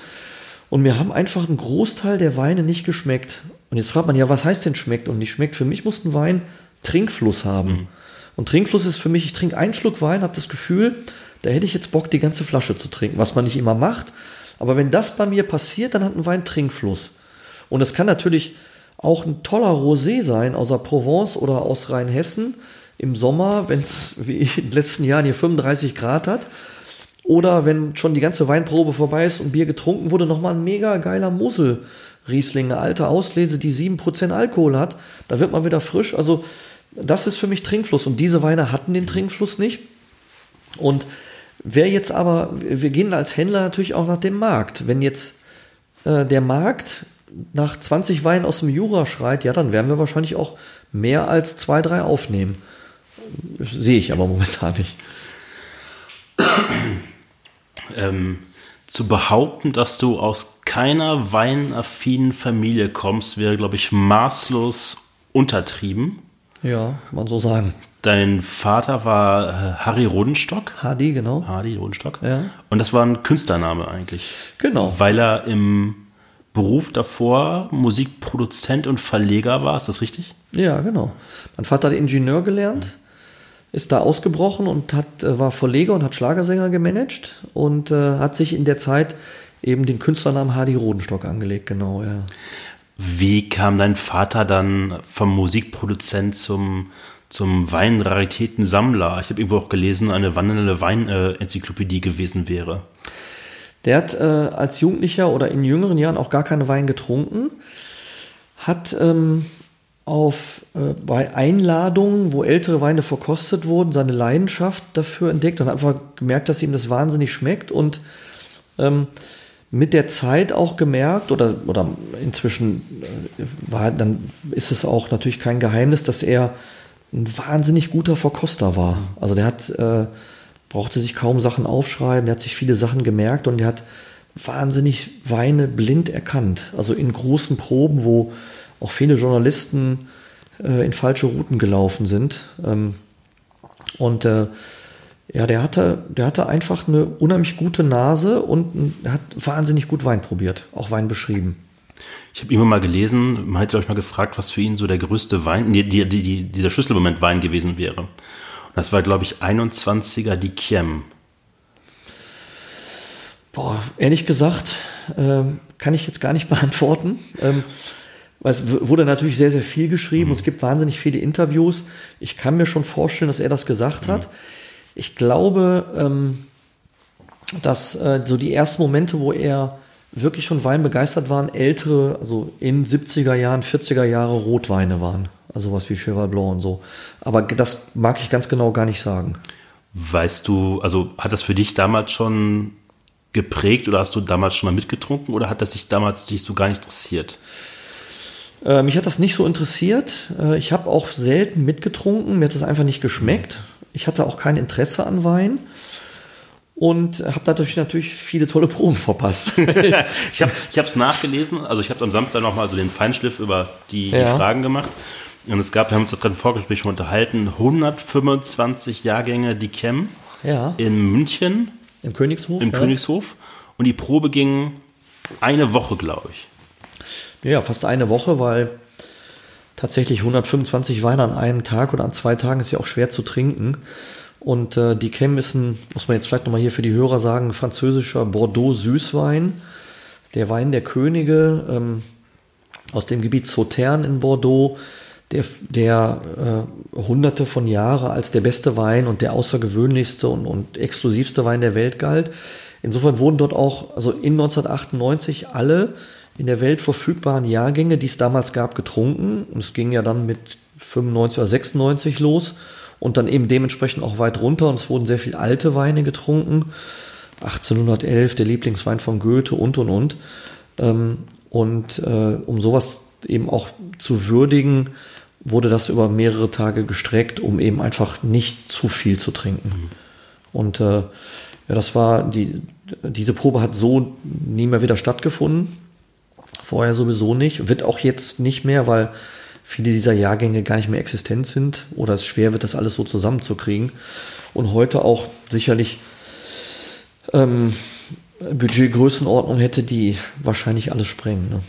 Und mir haben einfach ein Großteil der Weine nicht geschmeckt. Und jetzt fragt man ja, was heißt denn schmeckt und nicht schmeckt? Für mich muss ein Wein Trinkfluss haben. Mhm. Und Trinkfluss ist für mich, ich trinke einen Schluck Wein, habe das Gefühl, da hätte ich jetzt Bock, die ganze Flasche zu trinken, was man nicht immer macht. Aber wenn das bei mir passiert, dann hat ein Wein Trinkfluss. Und es kann natürlich auch ein toller Rosé sein aus der Provence oder aus Rheinhessen im Sommer, wenn es wie in den letzten Jahren hier 35 Grad hat. Oder wenn schon die ganze Weinprobe vorbei ist und Bier getrunken wurde, nochmal ein mega geiler Mosel. Riesling, eine alte Auslese, die 7% Alkohol hat. Da wird man wieder frisch. Also, das ist für mich Trinkfluss. Und diese Weine hatten den Trinkfluss nicht. Und Wer jetzt aber, wir gehen als Händler natürlich auch nach dem Markt. Wenn jetzt äh, der Markt nach 20 Weinen aus dem Jura schreit, ja, dann werden wir wahrscheinlich auch mehr als zwei, drei aufnehmen. Sehe ich aber momentan nicht. Ähm, zu behaupten, dass du aus keiner weinaffinen Familie kommst, wäre, glaube ich, maßlos untertrieben. Ja, kann man so sagen. Dein Vater war äh, Harry Rodenstock. Hardy, genau. Hardy Rodenstock. Ja. Und das war ein Künstlername eigentlich. Genau. Weil er im Beruf davor Musikproduzent und Verleger war, ist das richtig? Ja, genau. Mein Vater hat Ingenieur gelernt, ist da ausgebrochen und hat, äh, war Verleger und hat Schlagersänger gemanagt und äh, hat sich in der Zeit eben den Künstlernamen Hardy Rodenstock angelegt, genau, ja. Wie kam dein Vater dann vom Musikproduzent zum, zum Weinraritätensammler. Ich habe irgendwo auch gelesen, eine wandelnde Weinenzyklopädie gewesen wäre. Der hat äh, als Jugendlicher oder in jüngeren Jahren auch gar keinen Wein getrunken. hat ähm, auf, äh, bei Einladungen, wo ältere Weine verkostet wurden, seine Leidenschaft dafür entdeckt und hat einfach gemerkt, dass ihm das wahnsinnig schmeckt und ähm, mit der Zeit auch gemerkt oder, oder inzwischen äh, war, dann ist es auch natürlich kein Geheimnis, dass er ein wahnsinnig guter Verkoster war. Also der hat, äh, brauchte sich kaum Sachen aufschreiben, der hat sich viele Sachen gemerkt und der hat wahnsinnig Weine blind erkannt. Also in großen Proben, wo auch viele Journalisten äh, in falsche Routen gelaufen sind. Ähm, und äh, ja, der hatte, der hatte einfach eine unheimlich gute Nase und hat wahnsinnig gut Wein probiert, auch Wein beschrieben. Ich habe immer mal gelesen, man hat, glaube ich, mal gefragt, was für ihn so der größte Wein, die, die, die, dieser Schlüsselmoment Wein gewesen wäre. Und das war, glaube ich, 21er Dikiem. Boah, ehrlich gesagt, ähm, kann ich jetzt gar nicht beantworten. Ähm, es wurde natürlich sehr, sehr viel geschrieben mhm. und es gibt wahnsinnig viele Interviews. Ich kann mir schon vorstellen, dass er das gesagt mhm. hat. Ich glaube, ähm, dass äh, so die ersten Momente, wo er wirklich von Wein begeistert waren, ältere, also in 70er Jahren, 40er Jahre Rotweine waren. Also was wie Cheval Blanc und so. Aber das mag ich ganz genau gar nicht sagen. Weißt du, also hat das für dich damals schon geprägt oder hast du damals schon mal mitgetrunken oder hat das sich damals dich so gar nicht interessiert? Äh, mich hat das nicht so interessiert. Äh, ich habe auch selten mitgetrunken. Mir hat das einfach nicht geschmeckt. Ich hatte auch kein Interesse an Wein und habe dadurch natürlich viele tolle Proben verpasst. ich habe es nachgelesen, also ich habe am Samstag nochmal so den Feinschliff über die, ja. die, Fragen gemacht. Und es gab, wir haben uns das gerade im Vorgespräch schon unterhalten, 125 Jahrgänge die Chem ja. in München. Im Königshof. Im ja. Königshof. Und die Probe ging eine Woche, glaube ich. Ja, fast eine Woche, weil tatsächlich 125 Weine an einem Tag oder an zwei Tagen ist ja auch schwer zu trinken. Und äh, die Chem ist ein, muss man jetzt vielleicht nochmal hier für die Hörer sagen, französischer Bordeaux-Süßwein. Der Wein der Könige ähm, aus dem Gebiet Sautern in Bordeaux, der, der äh, hunderte von Jahren als der beste Wein und der außergewöhnlichste und, und exklusivste Wein der Welt galt. Insofern wurden dort auch, also in 1998 alle in der Welt verfügbaren Jahrgänge, die es damals gab, getrunken. Und es ging ja dann mit 95 oder 96 los und dann eben dementsprechend auch weit runter. Und es wurden sehr viel alte Weine getrunken. 1811, der Lieblingswein von Goethe und und und. Ähm, und äh, um sowas eben auch zu würdigen, wurde das über mehrere Tage gestreckt, um eben einfach nicht zu viel zu trinken. Mhm. Und äh, ja, das war die, diese Probe hat so nie mehr wieder stattgefunden. Vorher sowieso nicht. Wird auch jetzt nicht mehr, weil viele dieser Jahrgänge gar nicht mehr existent sind oder es schwer wird, das alles so zusammenzukriegen. Und heute auch sicherlich ähm, Budgetgrößenordnung hätte, die wahrscheinlich alles sprengen. Ne?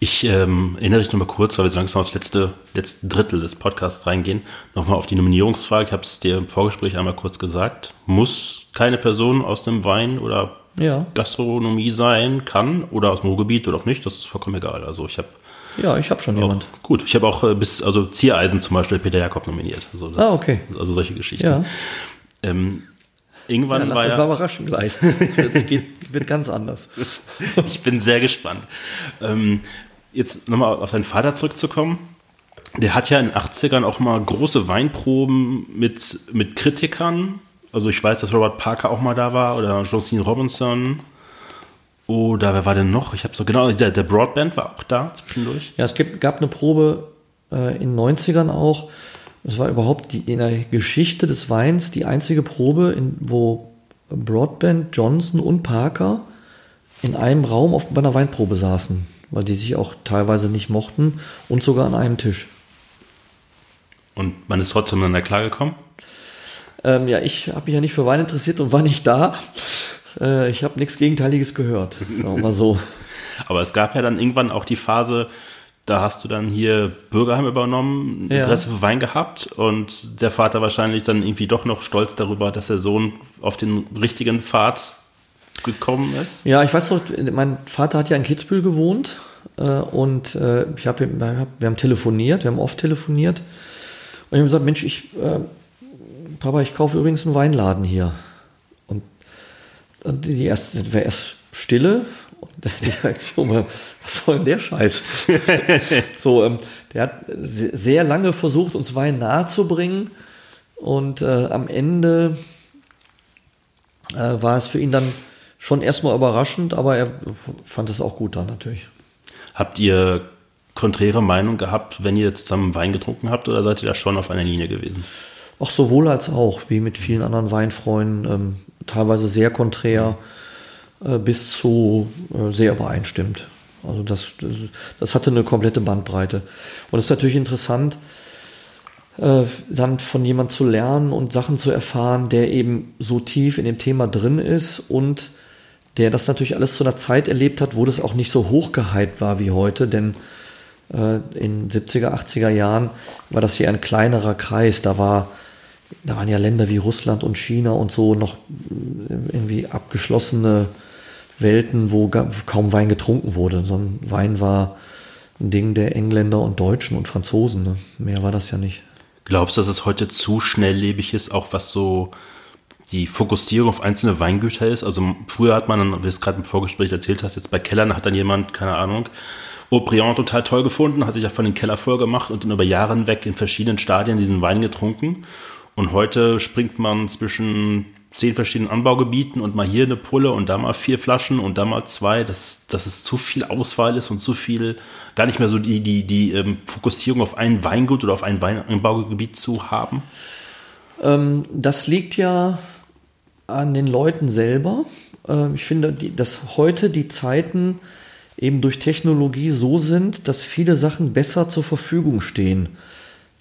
Ich ähm, erinnere dich nochmal kurz, weil wir so langsam aufs letzte, letzte Drittel des Podcasts reingehen, nochmal auf die Nominierungsfrage. Ich habe es dir im Vorgespräch einmal kurz gesagt. Muss keine Person aus dem Wein- oder ja. Gastronomie sein kann oder aus dem Ruhrgebiet oder auch nicht, das ist vollkommen egal. Also ich habe ja, ich habe schon auch, jemand. Gut, ich habe auch äh, bis, also Ziereisen zum Beispiel Peter Jakob nominiert. Also das, ah, okay. Also solche Geschichten. Ja. Ähm, irgendwann ja, war ja. mal überraschen gleich. Es wird, geht, wird, ganz anders. ich bin sehr gespannt. Ähm, jetzt nochmal auf deinen Vater zurückzukommen. Der hat ja in den 80ern auch mal große Weinproben mit, mit Kritikern also ich weiß, dass Robert Parker auch mal da war oder Josine Robinson. Oder wer war denn noch? Ich habe so genau, der, der, Broadband war auch da zwischendurch. Ja, es gibt, gab eine Probe äh, in den 90ern auch. Es war überhaupt die, in der Geschichte des Weins die einzige Probe, in, wo Broadband, Johnson und Parker in einem Raum auf, bei einer Weinprobe saßen, weil die sich auch teilweise nicht mochten und sogar an einem Tisch. Und man ist trotzdem miteinander klargekommen? Ähm, ja, ich habe mich ja nicht für Wein interessiert und war nicht da. Äh, ich habe nichts Gegenteiliges gehört, sagen wir mal so. Aber es gab ja dann irgendwann auch die Phase, da hast du dann hier Bürgerheim übernommen, Interesse ja. für Wein gehabt und der Vater wahrscheinlich dann irgendwie doch noch stolz darüber, dass der Sohn auf den richtigen Pfad gekommen ist. Ja, ich weiß noch, mein Vater hat ja in Kitzbühel gewohnt äh, und äh, ich hab, wir haben telefoniert, wir haben oft telefoniert und ich habe gesagt, Mensch, ich äh, Papa, ich kaufe übrigens einen Weinladen hier. Und, und die erste, war erst Stille Und die Reaktion war, was soll denn der Scheiß? so, ähm, der hat sehr lange versucht, uns Wein nahezubringen. Und äh, am Ende äh, war es für ihn dann schon erstmal überraschend, aber er fand es auch gut dann natürlich. Habt ihr konträre Meinung gehabt, wenn ihr zusammen Wein getrunken habt, oder seid ihr da schon auf einer Linie gewesen? Auch sowohl als auch, wie mit vielen anderen Weinfreunden, ähm, teilweise sehr konträr äh, bis zu äh, sehr übereinstimmt. Also das, das, das, hatte eine komplette Bandbreite. Und es ist natürlich interessant, äh, dann von jemand zu lernen und Sachen zu erfahren, der eben so tief in dem Thema drin ist und der das natürlich alles zu einer Zeit erlebt hat, wo das auch nicht so hochgehypt war wie heute, denn äh, in 70er, 80er Jahren war das hier ein kleinerer Kreis. Da war, da waren ja Länder wie Russland und China und so noch äh, irgendwie abgeschlossene Welten, wo kaum Wein getrunken wurde. So ein Wein war ein Ding der Engländer und Deutschen und Franzosen. Ne? Mehr war das ja nicht. Glaubst du, dass es heute zu schnelllebig ist, auch was so die Fokussierung auf einzelne Weingüter ist? Also früher hat man, wie du es gerade im Vorgespräch erzählt hast, jetzt bei Kellern hat dann jemand, keine Ahnung, Aubryon total toll gefunden, hat sich ja von den Keller voll gemacht und dann über Jahre hinweg in verschiedenen Stadien diesen Wein getrunken. Und heute springt man zwischen zehn verschiedenen Anbaugebieten und mal hier eine Pulle und da mal vier Flaschen und da mal zwei, dass, dass es zu viel Auswahl ist und zu viel, gar nicht mehr so die, die, die ähm, Fokussierung auf ein Weingut oder auf ein Weinanbaugebiet zu haben? Ähm, das liegt ja an den Leuten selber. Ähm, ich finde, die, dass heute die Zeiten eben durch Technologie so sind, dass viele Sachen besser zur Verfügung stehen.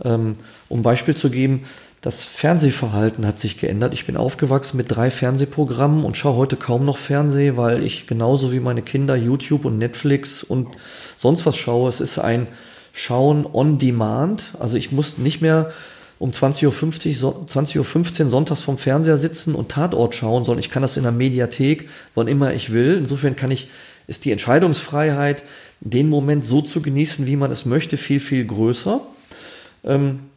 Ähm, um Beispiel zu geben, das Fernsehverhalten hat sich geändert. Ich bin aufgewachsen mit drei Fernsehprogrammen und schaue heute kaum noch Fernseh, weil ich genauso wie meine Kinder YouTube und Netflix und sonst was schaue. Es ist ein Schauen on Demand. Also ich muss nicht mehr um 20.50 Uhr, 20.15 Uhr sonntags vom Fernseher sitzen und Tatort schauen, sondern ich kann das in der Mediathek, wann immer ich will. Insofern kann ich ist die Entscheidungsfreiheit, den Moment so zu genießen, wie man es möchte, viel, viel größer. Ähm,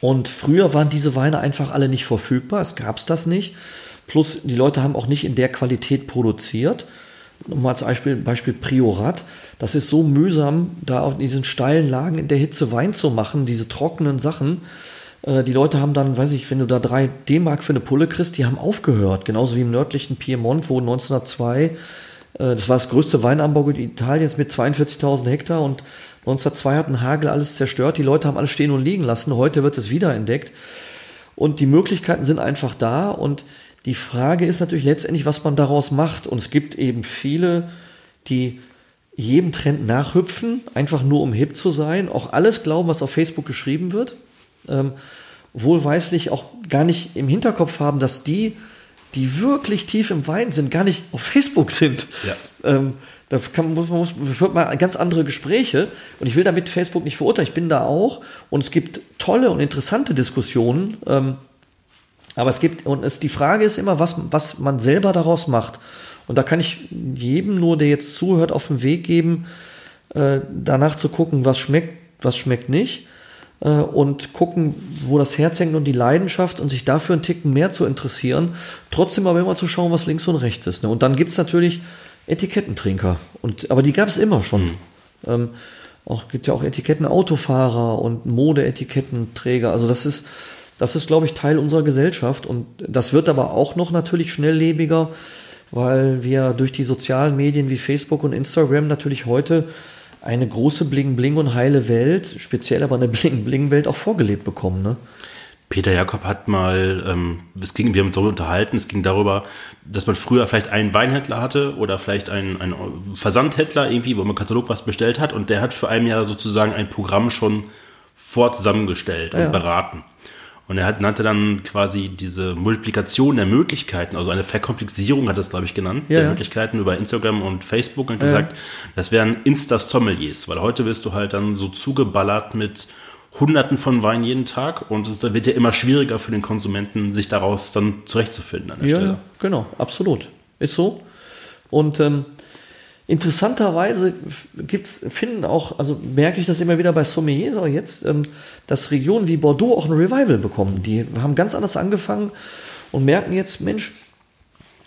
und früher waren diese Weine einfach alle nicht verfügbar, es gab es das nicht. Plus die Leute haben auch nicht in der Qualität produziert. Nochmal als Beispiel, Beispiel Priorat. Das ist so mühsam, da auf diesen steilen Lagen in der Hitze Wein zu machen, diese trockenen Sachen. Äh, die Leute haben dann, weiß ich, wenn du da drei D-Mark für eine Pulle kriegst, die haben aufgehört. Genauso wie im nördlichen Piemont, wo 1902 äh, das war das größte Weinanbaugebiet Italiens mit 42.000 Hektar und 1902 hat ein Hagel alles zerstört. Die Leute haben alles stehen und liegen lassen. Heute wird es wiederentdeckt. Und die Möglichkeiten sind einfach da. Und die Frage ist natürlich letztendlich, was man daraus macht. Und es gibt eben viele, die jedem Trend nachhüpfen, einfach nur um hip zu sein, auch alles glauben, was auf Facebook geschrieben wird. Ähm, wohlweislich auch gar nicht im Hinterkopf haben, dass die die wirklich tief im Wein sind, gar nicht auf Facebook sind. Ja. Ähm, da kann, muss, muss, führt man ganz andere Gespräche. Und ich will damit Facebook nicht verurteilen. Ich bin da auch. Und es gibt tolle und interessante Diskussionen. Ähm, aber es gibt, und es, die Frage ist immer, was, was man selber daraus macht. Und da kann ich jedem nur, der jetzt zuhört, auf den Weg geben, äh, danach zu gucken, was schmeckt, was schmeckt nicht äh, und gucken, wo das Herz hängt und die Leidenschaft und sich dafür einen Ticken mehr zu interessieren. Trotzdem aber immer zu schauen, was links und rechts ist. Ne? Und dann gibt es natürlich Etikettentrinker. Und, aber die gab es immer schon. Mhm. Ähm, auch gibt ja auch Etiketten-Autofahrer und Mode-Etikettenträger. Also das ist, das ist, glaube ich, Teil unserer Gesellschaft. Und das wird aber auch noch natürlich schnelllebiger, weil wir durch die sozialen Medien wie Facebook und Instagram natürlich heute eine große Bling-Bling und heile Welt, speziell aber eine Bling-Bling-Welt auch vorgelebt bekommen. Ne? Peter Jakob hat mal, ähm, es ging, wir haben uns darüber unterhalten, es ging darüber, dass man früher vielleicht einen Weinhändler hatte oder vielleicht einen, einen Versandhändler irgendwie, wo man Katalog was bestellt hat und der hat für ein Jahr sozusagen ein Programm schon vorzusammengestellt und ja. beraten. Und er hat, nannte dann quasi diese Multiplikation der Möglichkeiten, also eine Verkomplexierung hat er es, glaube ich, genannt, ja, der ja. Möglichkeiten über Instagram und Facebook und gesagt, das wären Insta-Sommeliers, weil heute wirst du halt dann so zugeballert mit Hunderten von Weinen jeden Tag und es wird ja immer schwieriger für den Konsumenten, sich daraus dann zurechtzufinden an der ja, Stelle. Genau, absolut. Ist so. Und ähm, Interessanterweise gibt's, finden auch, also merke ich das immer wieder bei Sommeliers auch jetzt, ähm, dass Regionen wie Bordeaux auch ein Revival bekommen. Die haben ganz anders angefangen und merken jetzt, Mensch,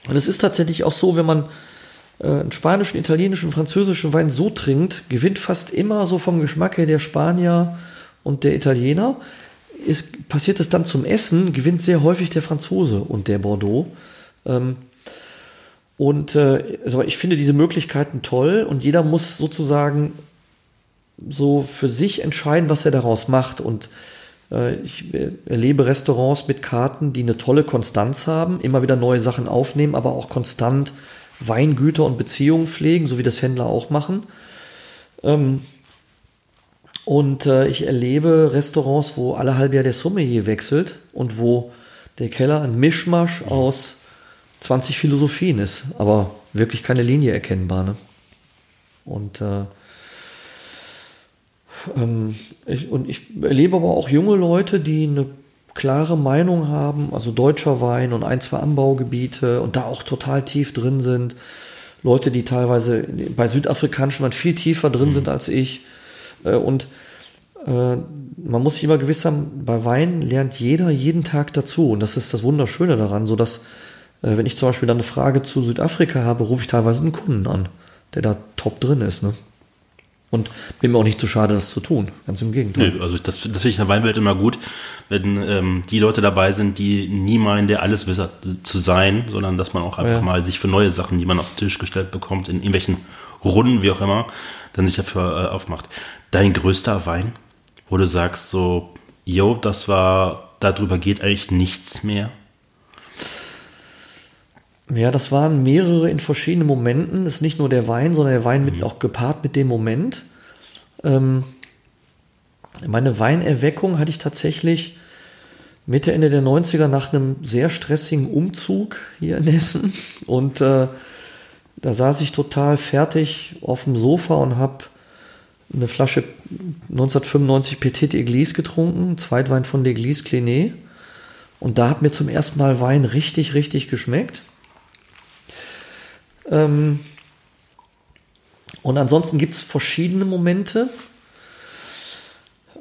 und es ist tatsächlich auch so, wenn man äh, einen spanischen, italienischen, französischen Wein so trinkt, gewinnt fast immer so vom Geschmack her der Spanier und der Italiener. Ist, passiert es dann zum Essen, gewinnt sehr häufig der Franzose und der Bordeaux. Ähm, und äh, also ich finde diese Möglichkeiten toll und jeder muss sozusagen so für sich entscheiden, was er daraus macht. Und äh, ich erlebe Restaurants mit Karten, die eine tolle Konstanz haben, immer wieder neue Sachen aufnehmen, aber auch konstant Weingüter und Beziehungen pflegen, so wie das Händler auch machen. Ähm, und äh, ich erlebe Restaurants, wo alle halbe Jahr der Sommelier wechselt und wo der Keller ein Mischmasch aus 20 Philosophien ist, aber wirklich keine Linie erkennbar. Ne? Und, äh, ähm, ich, und ich erlebe aber auch junge Leute, die eine klare Meinung haben, also deutscher Wein und ein, zwei Anbaugebiete und da auch total tief drin sind. Leute, die teilweise bei südafrikanischen Wein viel tiefer drin mhm. sind als ich. Äh, und äh, man muss sich immer gewiss haben, bei Wein lernt jeder jeden Tag dazu. Und das ist das Wunderschöne daran, so dass äh, wenn ich zum Beispiel dann eine Frage zu Südafrika habe, rufe ich teilweise einen Kunden an, der da top drin ist. Ne? Und bin mir auch nicht zu schade, das zu tun. Ganz im Gegenteil. Nee, also das, das finde ich in der Weinwelt immer gut, wenn ähm, die Leute dabei sind, die nie meinen, der Alleswisser zu sein, sondern dass man auch einfach ja. mal sich für neue Sachen, die man auf den Tisch gestellt bekommt, in irgendwelchen Runden, wie auch immer, dann sich dafür äh, aufmacht. Dein größter Wein, wo du sagst so, yo, das war, darüber geht eigentlich nichts mehr? Ja, das waren mehrere in verschiedenen Momenten. Das ist nicht nur der Wein, sondern der Wein mit, mhm. auch gepaart mit dem Moment. Ähm, meine Weinerweckung hatte ich tatsächlich Mitte, Ende der 90er nach einem sehr stressigen Umzug hier in Hessen. Und äh, da saß ich total fertig auf dem Sofa und habe eine Flasche 1995 Petit Église getrunken, Zweitwein von l'Église Cliné. Und da hat mir zum ersten Mal Wein richtig, richtig geschmeckt. Ähm, und ansonsten gibt es verschiedene Momente.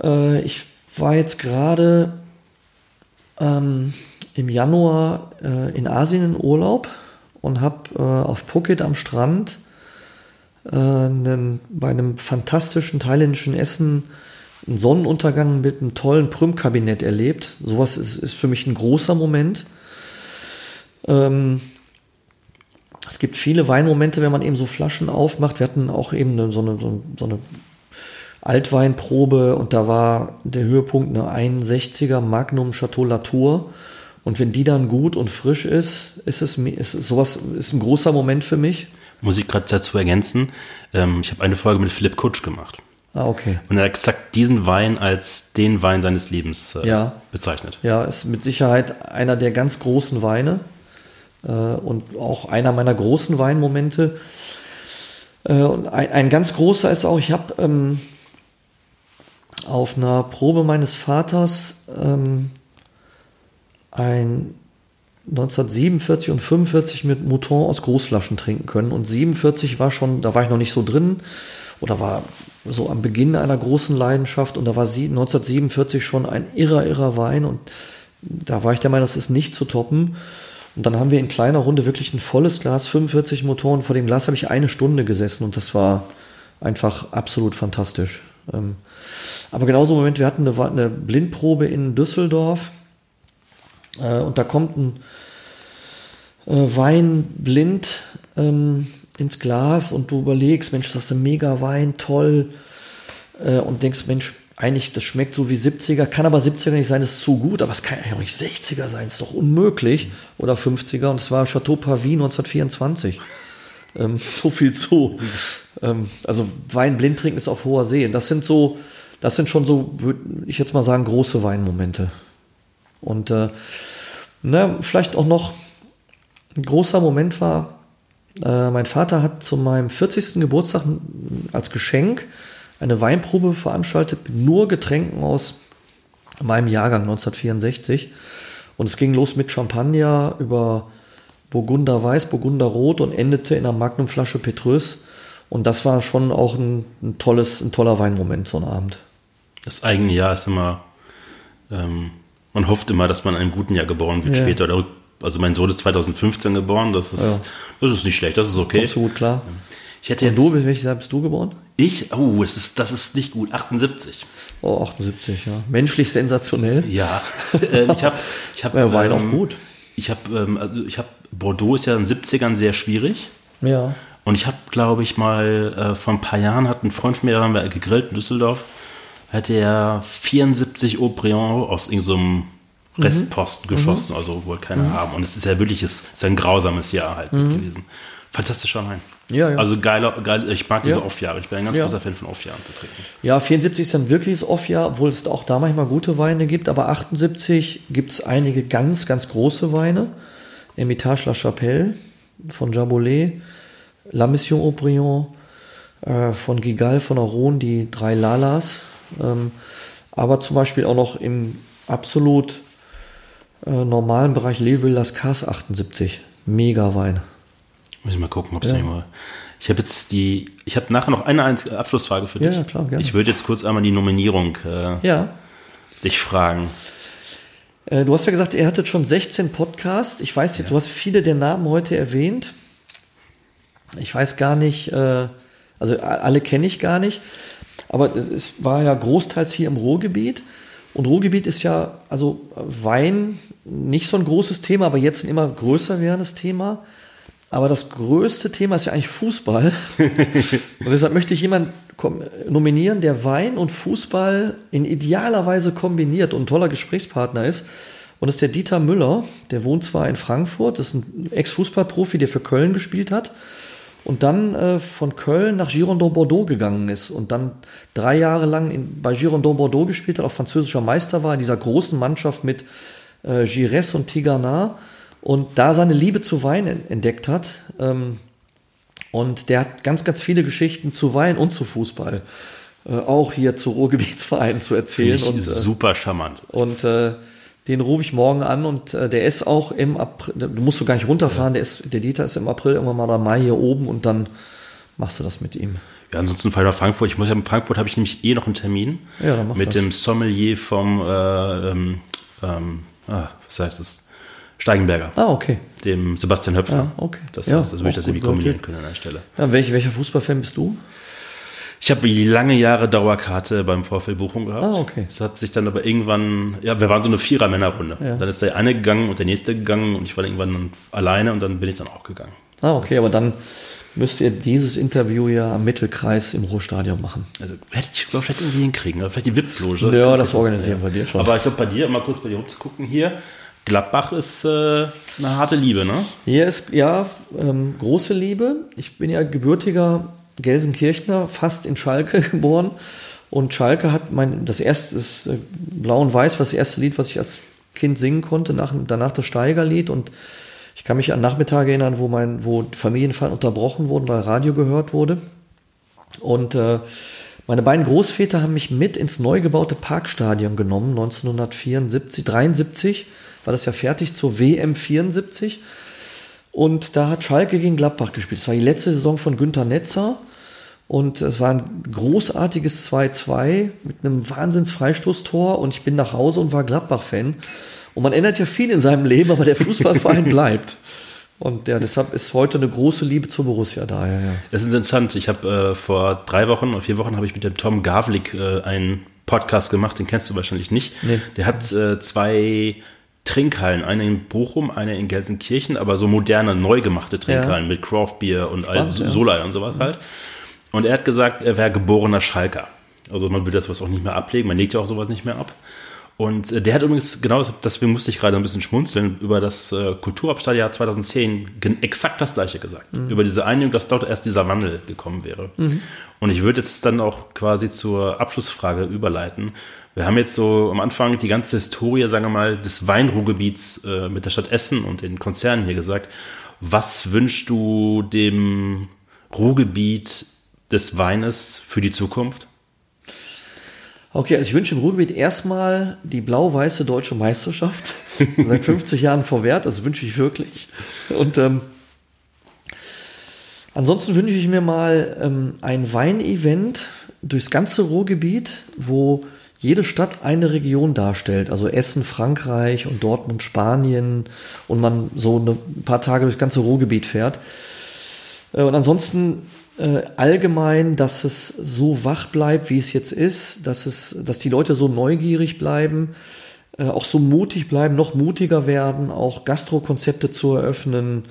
Äh, ich war jetzt gerade ähm, im Januar äh, in Asien in Urlaub und habe äh, auf Phuket am Strand äh, einen, bei einem fantastischen thailändischen Essen einen Sonnenuntergang mit einem tollen Prüm-Kabinett erlebt. Sowas ist, ist für mich ein großer Moment. Ähm, es gibt viele Weinmomente, wenn man eben so Flaschen aufmacht. Wir hatten auch eben eine, so, eine, so eine Altweinprobe und da war der Höhepunkt eine 61er Magnum Chateau Latour. Und wenn die dann gut und frisch ist, ist es, ist sowas ist ein großer Moment für mich. Muss ich gerade dazu ergänzen. Ähm, ich habe eine Folge mit Philipp Kutsch gemacht. Ah, okay. Und er hat exakt diesen Wein als den Wein seines Lebens äh, ja. bezeichnet. Ja, ist mit Sicherheit einer der ganz großen Weine äh, und auch einer meiner großen Weinmomente. Äh, und ein, ein, ganz großer ist auch, ich habe ähm, auf einer Probe meines Vaters ähm, ein 1947 und 45 mit Mouton aus Großflaschen trinken können. Und 47 war schon, da war ich noch nicht so drin oder war so am Beginn einer großen Leidenschaft und da war 1947 schon ein irrer, irrer Wein und da war ich der Meinung, das ist nicht zu toppen. Und dann haben wir in kleiner Runde wirklich ein volles Glas, 45 Motoren. Vor dem Glas habe ich eine Stunde gesessen und das war einfach absolut fantastisch. Ähm, aber genauso im Moment, wir hatten eine, eine Blindprobe in Düsseldorf äh, und da kommt ein äh, Wein blind ähm, ins Glas und du überlegst, Mensch, das ist ein mega Wein, toll. Äh, und denkst, Mensch, eigentlich, das schmeckt so wie 70er, kann aber 70er nicht sein, das ist zu gut, aber es kann ja auch nicht 60er sein, ist doch unmöglich. Oder 50er und es war Chateau Pavie 1924. Ähm, so viel zu. Ähm, also Wein blind trinken ist auf hoher See. Und das sind so, das sind schon so, würde ich jetzt mal sagen, große Weinmomente. Und äh, na, vielleicht auch noch ein großer Moment war, äh, mein Vater hat zu meinem 40. Geburtstag als Geschenk eine Weinprobe veranstaltet mit nur Getränken aus meinem Jahrgang 1964. Und es ging los mit Champagner über Burgunder Weiß, Burgunder Rot und endete in einer Magnumflasche Petrus. Und das war schon auch ein, ein, tolles, ein toller Weinmoment, so ein Abend. Das eigene Jahr ist immer, ähm, man hofft immer, dass man in einem guten Jahr geboren wird, ja. später oder also mein Sohn ist 2015 geboren, das ist, ja. das ist nicht schlecht, das ist okay. Kommst du gut klar? Ich hätte jetzt, Und du, welches Jahr bist du geboren? Ich, oh, das ist, das ist nicht gut, 78. Oh, 78, ja. Menschlich sensationell. Ja, äh, ich habe, ich habe, ja, Wein ähm, auch gut. Ich habe, ähm, also ich habe, Bordeaux ist ja in den 70ern sehr schwierig. Ja. Und ich habe, glaube ich, mal äh, vor ein paar Jahren hat ein Freund von mir, da haben wir gegrillt in Düsseldorf, hatte er 74 Aubryon aus irgendeinem so Restposten mhm. geschossen, also wollte keiner mhm. haben. Und es ist ja wirklich, es ist ein grausames Jahr halt mhm. gewesen. Fantastischer Wein. Ja, ja. Also geiler, geil, ich mag diese Ja. Off-Jahre. Ich bin ein ganz Ja. großer Fan von Off-Jahren zu trinken. Ja, 74 ist ein wirkliches Off-Jahr, obwohl es auch da manchmal gute Weine gibt. Aber 78 gibt es einige ganz, ganz große Weine. Hermitage La Chapelle von Jabolet, La Mission Aubryon äh, von Gigal von Aron, die drei Lalas. Ähm, aber zum Beispiel auch noch im absolut äh, normalen Bereich Leville Las Cas 78. Mega Wein. Muss ich mal gucken, ob es Ja. nicht mal. Ich habe jetzt die, ich habe nachher noch eine Abschlussfrage für Ja, dich. ja, klar, gerne. Ich würde jetzt kurz einmal die Nominierung äh, Ja. dich fragen. Äh, Du hast ja gesagt, ihr hattet schon 16 Podcasts. Ich weiß jetzt, du hast viele der Namen heute erwähnt. Ich weiß gar nicht, äh, also alle kenne ich gar nicht. Aber es- war ja großteils hier im Ruhrgebiet. Und Ruhrgebiet ist ja, also Wein nicht so ein großes Thema, aber jetzt ein immer größer werdendes Thema. Aber das größte Thema ist ja eigentlich Fußball. und deshalb möchte ich jemanden nominieren, der Wein und Fußball in idealer Weise kombiniert und ein toller Gesprächspartner ist. Und das ist der Dieter Müller. Der wohnt zwar in Frankfurt, ist ein Ex-Fußballprofi, der für Köln gespielt hat. Und dann äh, von Köln nach Girondin Bordeaux gegangen ist und dann drei Jahre lang in, bei Girondin Bordeaux gespielt hat, auch französischer Meister war in dieser großen Mannschaft mit äh, Gires und Tigana und da seine Liebe zu Wein en- entdeckt hat. Ähm, und der hat ganz, ganz viele Geschichten zu Wein und zu Fußball äh, auch hier zu Ruhrgebietsvereinen zu Finde erzählen. ich Und, äh, super charmant. und äh, den rufe ich morgen an und äh, der ist auch im April, du musst du gar nicht runterfahren, der, ist, der Dieter ist im April irgendwann mal oder Mai hier oben und dann machst du das mit ihm. Ja, ansonsten fahr ich nach Frankfurt. Ich muss ja in Frankfurt habe ich nämlich eh noch einen Termin Ja, dann mach mit das. dem Sommelier vom äh, ähm, ähm, ah, was heißt es? Steigenberger, Ah, okay. dem Sebastian Höpfner. Ja, okay. Das, Ja, heißt, das würde ich das irgendwie kombinieren können an der Stelle. Ja, welch, welcher Fußballfan bist du? Ich habe lange Jahre Dauerkarte beim VfL Bochum gehabt. Ah, okay. Das hat sich dann aber irgendwann, ja, wir waren so eine Vierer-Männerrunde. Ja. Dann ist der eine gegangen und der nächste gegangen und ich war irgendwann alleine und dann bin ich dann auch gegangen. Ah, okay, aber dann müsst ihr dieses Interview ja am Mittelkreis im Ruhrstadion machen. Also hätte ich glaube vielleicht irgendwie hinkriegen, oder vielleicht die VIP-Loge. Ja, das organisieren wir dir schon. Aber ich glaube bei dir, mal kurz bei dir rumzugucken hier, Gladbach ist äh, eine harte Liebe, ne? Hier ist ja ähm, große Liebe. Ich bin ja gebürtiger Gelsenkirchner, fast in Schalke geboren. Und Schalke hat mein das erste das äh, Blau und Weiß, was das erste Lied, was ich als Kind singen konnte, nach, danach das Steigerlied. Und ich kann mich an Nachmittage erinnern, wo mein, wo Familienfeiern unterbrochen wurden, weil Radio gehört wurde. Und äh, meine beiden Großväter haben mich mit ins neu gebaute Parkstadion genommen, 1974, 73 war das ja fertig zur WM 74. Und da hat Schalke gegen Gladbach gespielt. Es war die letzte Saison von Günter Netzer. Und es war ein großartiges 2-2 mit einem Wahnsinns-Freistoßtor. Und ich bin nach Hause und war Gladbach-Fan. Und man ändert ja viel in seinem Leben, aber der Fußballverein bleibt. Und ja, deshalb ist heute eine große Liebe zur Borussia da. Ja, ja. Das ist interessant. Ich habe äh, vor drei Wochen oder vier Wochen habe ich mit dem Tom Gavlik äh, einen Podcast gemacht, den kennst du wahrscheinlich nicht. Nee. Der hat äh, zwei Trinkhallen, eine in Bochum, eine in Gelsenkirchen, aber so moderne, neu gemachte Trinkhallen mit Craft Beer und all Spannend, so ja. Solai und sowas halt. Und er hat gesagt, er wäre geborener Schalker. Also man würde das was auch nicht mehr ablegen, man legt ja auch sowas nicht mehr ab. Und äh, der hat übrigens, genau das- deswegen musste ich gerade ein bisschen schmunzeln, über das äh, Kulturhauptstadtjahr 2010 gen- exakt das gleiche gesagt. Über diese Einigung, dass dort erst dieser Wandel gekommen wäre. Und ich würde jetzt dann auch quasi zur Abschlussfrage überleiten. Wir haben jetzt so am Anfang die ganze Historie, sagen wir mal, des Weinruhrgebiets äh, mit der Stadt Essen und den Konzernen hier gesagt. Was wünschst du dem Ruhrgebiet des Weines für die Zukunft? Okay, also ich wünsche im Ruhrgebiet erstmal die blau-weiße deutsche Meisterschaft. Seit 50 Jahren verwehrt, das wünsche ich wirklich. Und ähm, ansonsten wünsche ich mir mal ähm, ein Weinevent durchs ganze Ruhrgebiet, wo jede Stadt eine Region darstellt. Also Essen, Frankreich und Dortmund, Spanien und man so ein paar Tage durchs ganze Ruhrgebiet fährt. Äh, und ansonsten äh, allgemein, dass es so wach bleibt, wie es jetzt ist, dass es, dass die Leute so neugierig bleiben, äh, auch so mutig bleiben, noch mutiger werden, auch Gastrokonzepte zu eröffnen,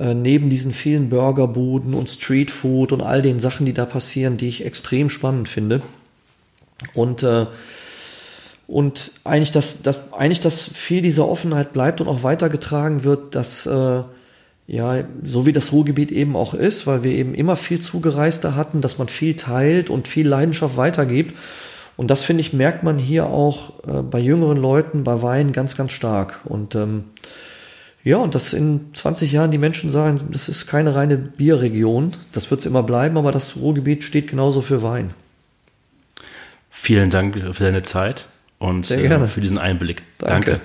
äh, neben diesen vielen Burgerbuden und Streetfood und all den Sachen, die da passieren, die ich extrem spannend finde. Und äh, und eigentlich, dass, dass, eigentlich, dass viel dieser Offenheit bleibt und auch weitergetragen wird, dass äh, ja, so wie das Ruhrgebiet eben auch ist, weil wir eben immer viel Zugereiste hatten, dass man viel teilt und viel Leidenschaft weitergibt. Und das, finde ich, merkt man hier auch äh, bei jüngeren Leuten, bei Wein ganz, ganz stark. Und ähm, ja, und dass in 20 Jahren die Menschen sagen, das ist keine reine Bierregion, das wird es immer bleiben, aber das Ruhrgebiet steht genauso für Wein. Vielen Dank für deine Zeit und äh, für diesen Einblick. Danke. Danke.